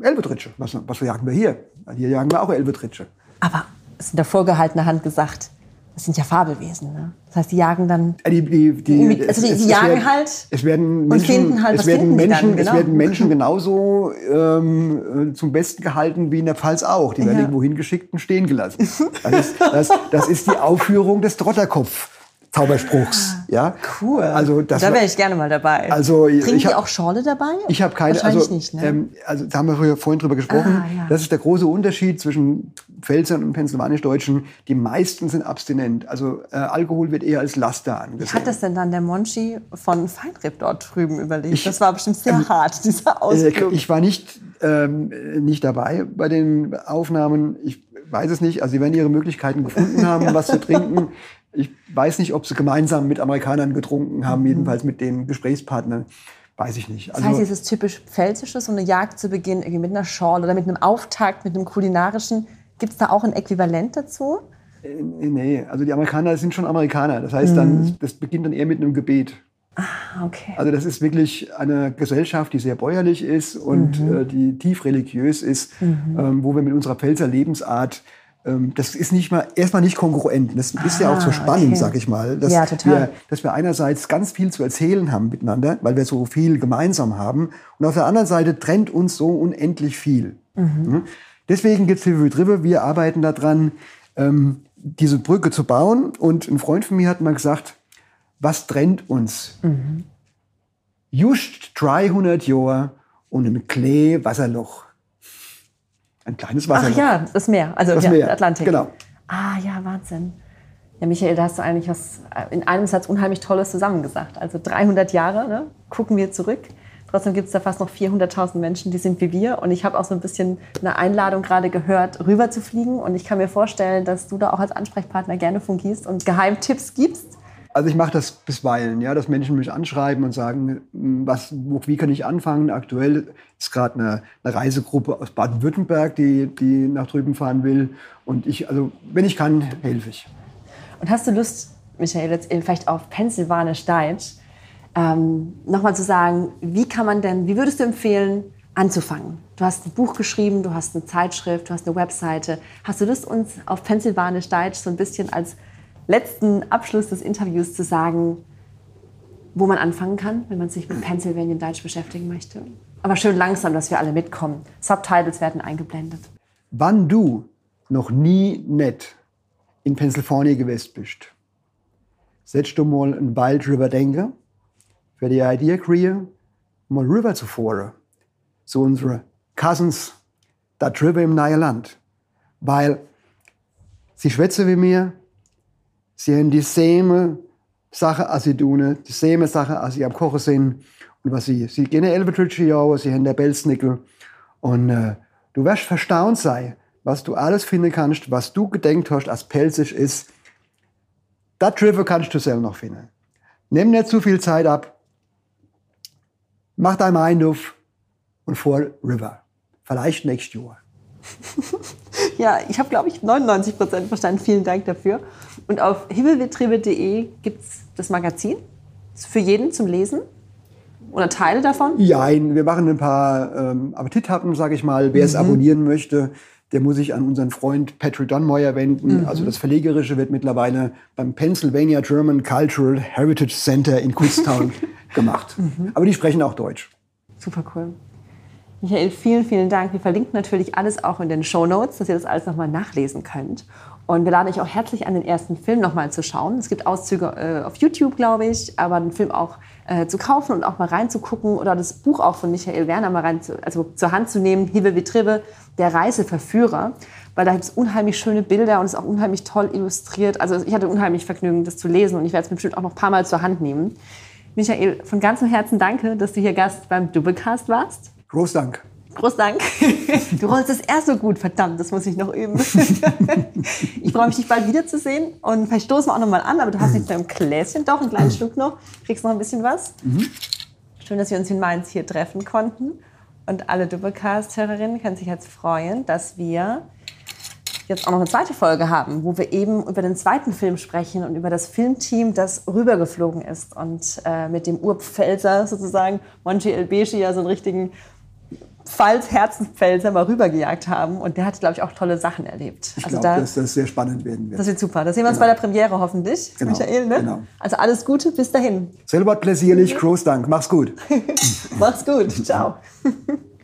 Elbetritsche. Was, was jagen wir hier? Hier jagen wir auch Elbetritsche. Aber es ist in der vorgehaltenen Hand gesagt, das sind ja Fabelwesen. Ne? Das heißt, die jagen dann. Die, die, die, also die, die jagen werden, halt. Es werden Menschen, und finden halt, es werden Menschen, dann, genau. es werden Menschen genauso ähm, zum Besten gehalten wie in der Pfalz auch. Die werden ja. irgendwo hingeschickt und stehen gelassen. Das ist, das, das ist die Aufführung des Trotterkopf. Zauberspruchs. Ah, ja, cool. Also das da wäre ich gerne mal dabei. Also Trinken die auch Schorle dabei? Ich habe keine. Wahrscheinlich also, nicht. Ne? Ähm, also da haben wir vorhin drüber gesprochen. Ah, ja. Das ist der große Unterschied zwischen Pfälzern und Pennsylvanisch-Deutschen. Die meisten sind abstinent. Also äh, Alkohol wird eher als Laster angesehen. Wie hat das denn dann der Monchi von Feinripp dort drüben überlegt? Ich, das war bestimmt sehr ähm, hart, dieser Ausflug. Äh, ich war nicht ähm, nicht dabei bei den Aufnahmen. Ich weiß es nicht. Also sie werden ihre Möglichkeiten gefunden haben, was zu trinken. Ich weiß nicht, ob sie gemeinsam mit Amerikanern getrunken haben, mhm. jedenfalls mit den Gesprächspartnern. Weiß ich nicht. Also, das heißt, es ist typisch pfälzisches, so eine Jagd zu Beginn irgendwie mit einer Schorle oder mit einem Auftakt, mit einem kulinarischen. Gibt es da auch ein Äquivalent dazu? Äh, nee, also die Amerikaner sind schon Amerikaner. Das heißt, dann, mhm. das beginnt dann eher mit einem Gebet. Ah, okay. Also das ist wirklich eine Gesellschaft, die sehr bäuerlich ist und mhm. äh, die tief religiös ist, mhm. ähm, wo wir mit unserer Pfälzer Lebensart ähm, das ist nicht mal erstmal nicht kongruent. Das ist ja auch so ah, spannend, okay. sag ich mal, dass, ja, wir, dass wir einerseits ganz viel zu erzählen haben miteinander, weil wir so viel gemeinsam haben, und auf der anderen Seite trennt uns so unendlich viel. Mhm. Deswegen gibt es Hilfe River. Wir arbeiten daran, ähm, diese Brücke zu bauen. Und ein Freund von mir hat mal gesagt, was trennt uns? Mhm. Just 300 Jahre und ein Klee Wasserloch. Ein kleines Wasserloch. Ach ja, das Meer, also das ja, Meer. der Atlantik. Genau. Ah ja, Wahnsinn. Ja, Michael, da hast du eigentlich was in einem Satz unheimlich Tolles zusammengesagt. Also 300 Jahre, ne, gucken wir zurück. Trotzdem gibt es da fast noch 400.000 Menschen, die sind wie wir. Und ich habe auch so ein bisschen eine Einladung gerade gehört, rüber zu fliegen. Und ich kann mir vorstellen, dass du da auch als Ansprechpartner gerne fungierst und Geheimtipps gibst. Also ich mache das bisweilen, ja, dass Menschen mich anschreiben und sagen, hm, was, wie kann ich anfangen? Aktuell ist gerade eine, eine, Reisegruppe aus Baden-Württemberg, die, die nach drüben fahren will. Und ich, also wenn ich kann, helfe ich. Und hast du Lust, Michael, jetzt vielleicht auf Pennsylvanisch Deutsch, ähm, nochmal zu sagen, wie kann man denn, wie würdest du empfehlen, anzufangen? Du hast ein Buch geschrieben, du hast eine Zeitschrift, du hast eine Webseite. Hast du Lust, uns auf Pennsylvanisch Deutsch so ein bisschen als letzten Abschluss des Interviews zu sagen, wo man anfangen kann, wenn man sich mit Pennsylvania Deutsch beschäftigen möchte. Aber schön langsam, dass wir alle mitkommen. Subtitles werden eingeblendet. Wann du noch nie nett in Pennsylvania gewesen bist, setzt du mal ein Weile drüber denken, für die Idee kriegen, mal rüber zu fahren. Zu unseren Cousins da drüber im neuen Land. Weil sie schwätzen wie mir, Sie haben dieselbe Sache, als sie tun, dieselbe Sache, als sie am Kochen sind. Und was sie, sie gehen 11 Jahre, sie haben der Belznickel. Und äh, du wirst verstaunt sein, was du alles finden kannst, was du gedenkt hast, als pelzig ist. Das Triffer kannst du selber noch finden. Nimm nicht zu viel Zeit ab. Mach dein Mind auf und vor River. Vielleicht nächstes Jahr. ja, ich habe, glaube ich, 99 Prozent verstanden. Vielen Dank dafür. Und auf himmelbetriebe.de gibt es das Magazin für jeden zum Lesen. Oder Teile davon? Ja, wir machen ein paar ähm, Appetithappen, sage ich mal. Wer mhm. es abonnieren möchte, der muss sich an unseren Freund Patrick Dunmoyer wenden. Mhm. Also das Verlegerische wird mittlerweile beim Pennsylvania German Cultural Heritage Center in Kutztown gemacht. Mhm. Aber die sprechen auch Deutsch. Super cool. Michael, vielen, vielen Dank. Wir verlinken natürlich alles auch in den Show Notes, dass ihr das alles nochmal nachlesen könnt. Und wir laden euch auch herzlich an, den ersten Film nochmal zu schauen. Es gibt Auszüge äh, auf YouTube, glaube ich, aber den Film auch äh, zu kaufen und auch mal reinzugucken oder das Buch auch von Michael Werner mal rein zu, also zur Hand zu nehmen, Hiebe wie Tribbe, der Reiseverführer, weil da gibt es unheimlich schöne Bilder und ist auch unheimlich toll illustriert. Also ich hatte unheimlich Vergnügen, das zu lesen und ich werde es bestimmt auch noch ein paar Mal zur Hand nehmen. Michael, von ganzem Herzen danke, dass du hier Gast beim Doublecast warst. Groß Dank. Groß Dank. Du rollst es erst so gut, verdammt, das muss ich noch üben. Ich freue mich, dich bald wiederzusehen und vielleicht stoßen wir auch noch mal an, aber du hast jetzt im Gläschen doch einen kleinen Schluck noch. Kriegst noch ein bisschen was. Mhm. Schön, dass wir uns in Mainz hier treffen konnten. Und alle Doublecast-Hörerinnen können sich jetzt freuen, dass wir jetzt auch noch eine zweite Folge haben, wo wir eben über den zweiten Film sprechen und über das Filmteam, das rübergeflogen ist und äh, mit dem Urpfälzer sozusagen Monchi Elbeshi ja so einen richtigen Pfalz Herzenspfälzer mal rübergejagt haben. Und der hat, glaube ich, auch tolle Sachen erlebt. Ich also glaube, da, dass das sehr spannend werden wird. Das wird super. Das sehen wir uns genau. bei der Premiere hoffentlich, genau. Michael. Ne? Genau. Also alles Gute, bis dahin. Selber pläsierlich, groß Dank. Mach's gut. Mach's gut. Ciao.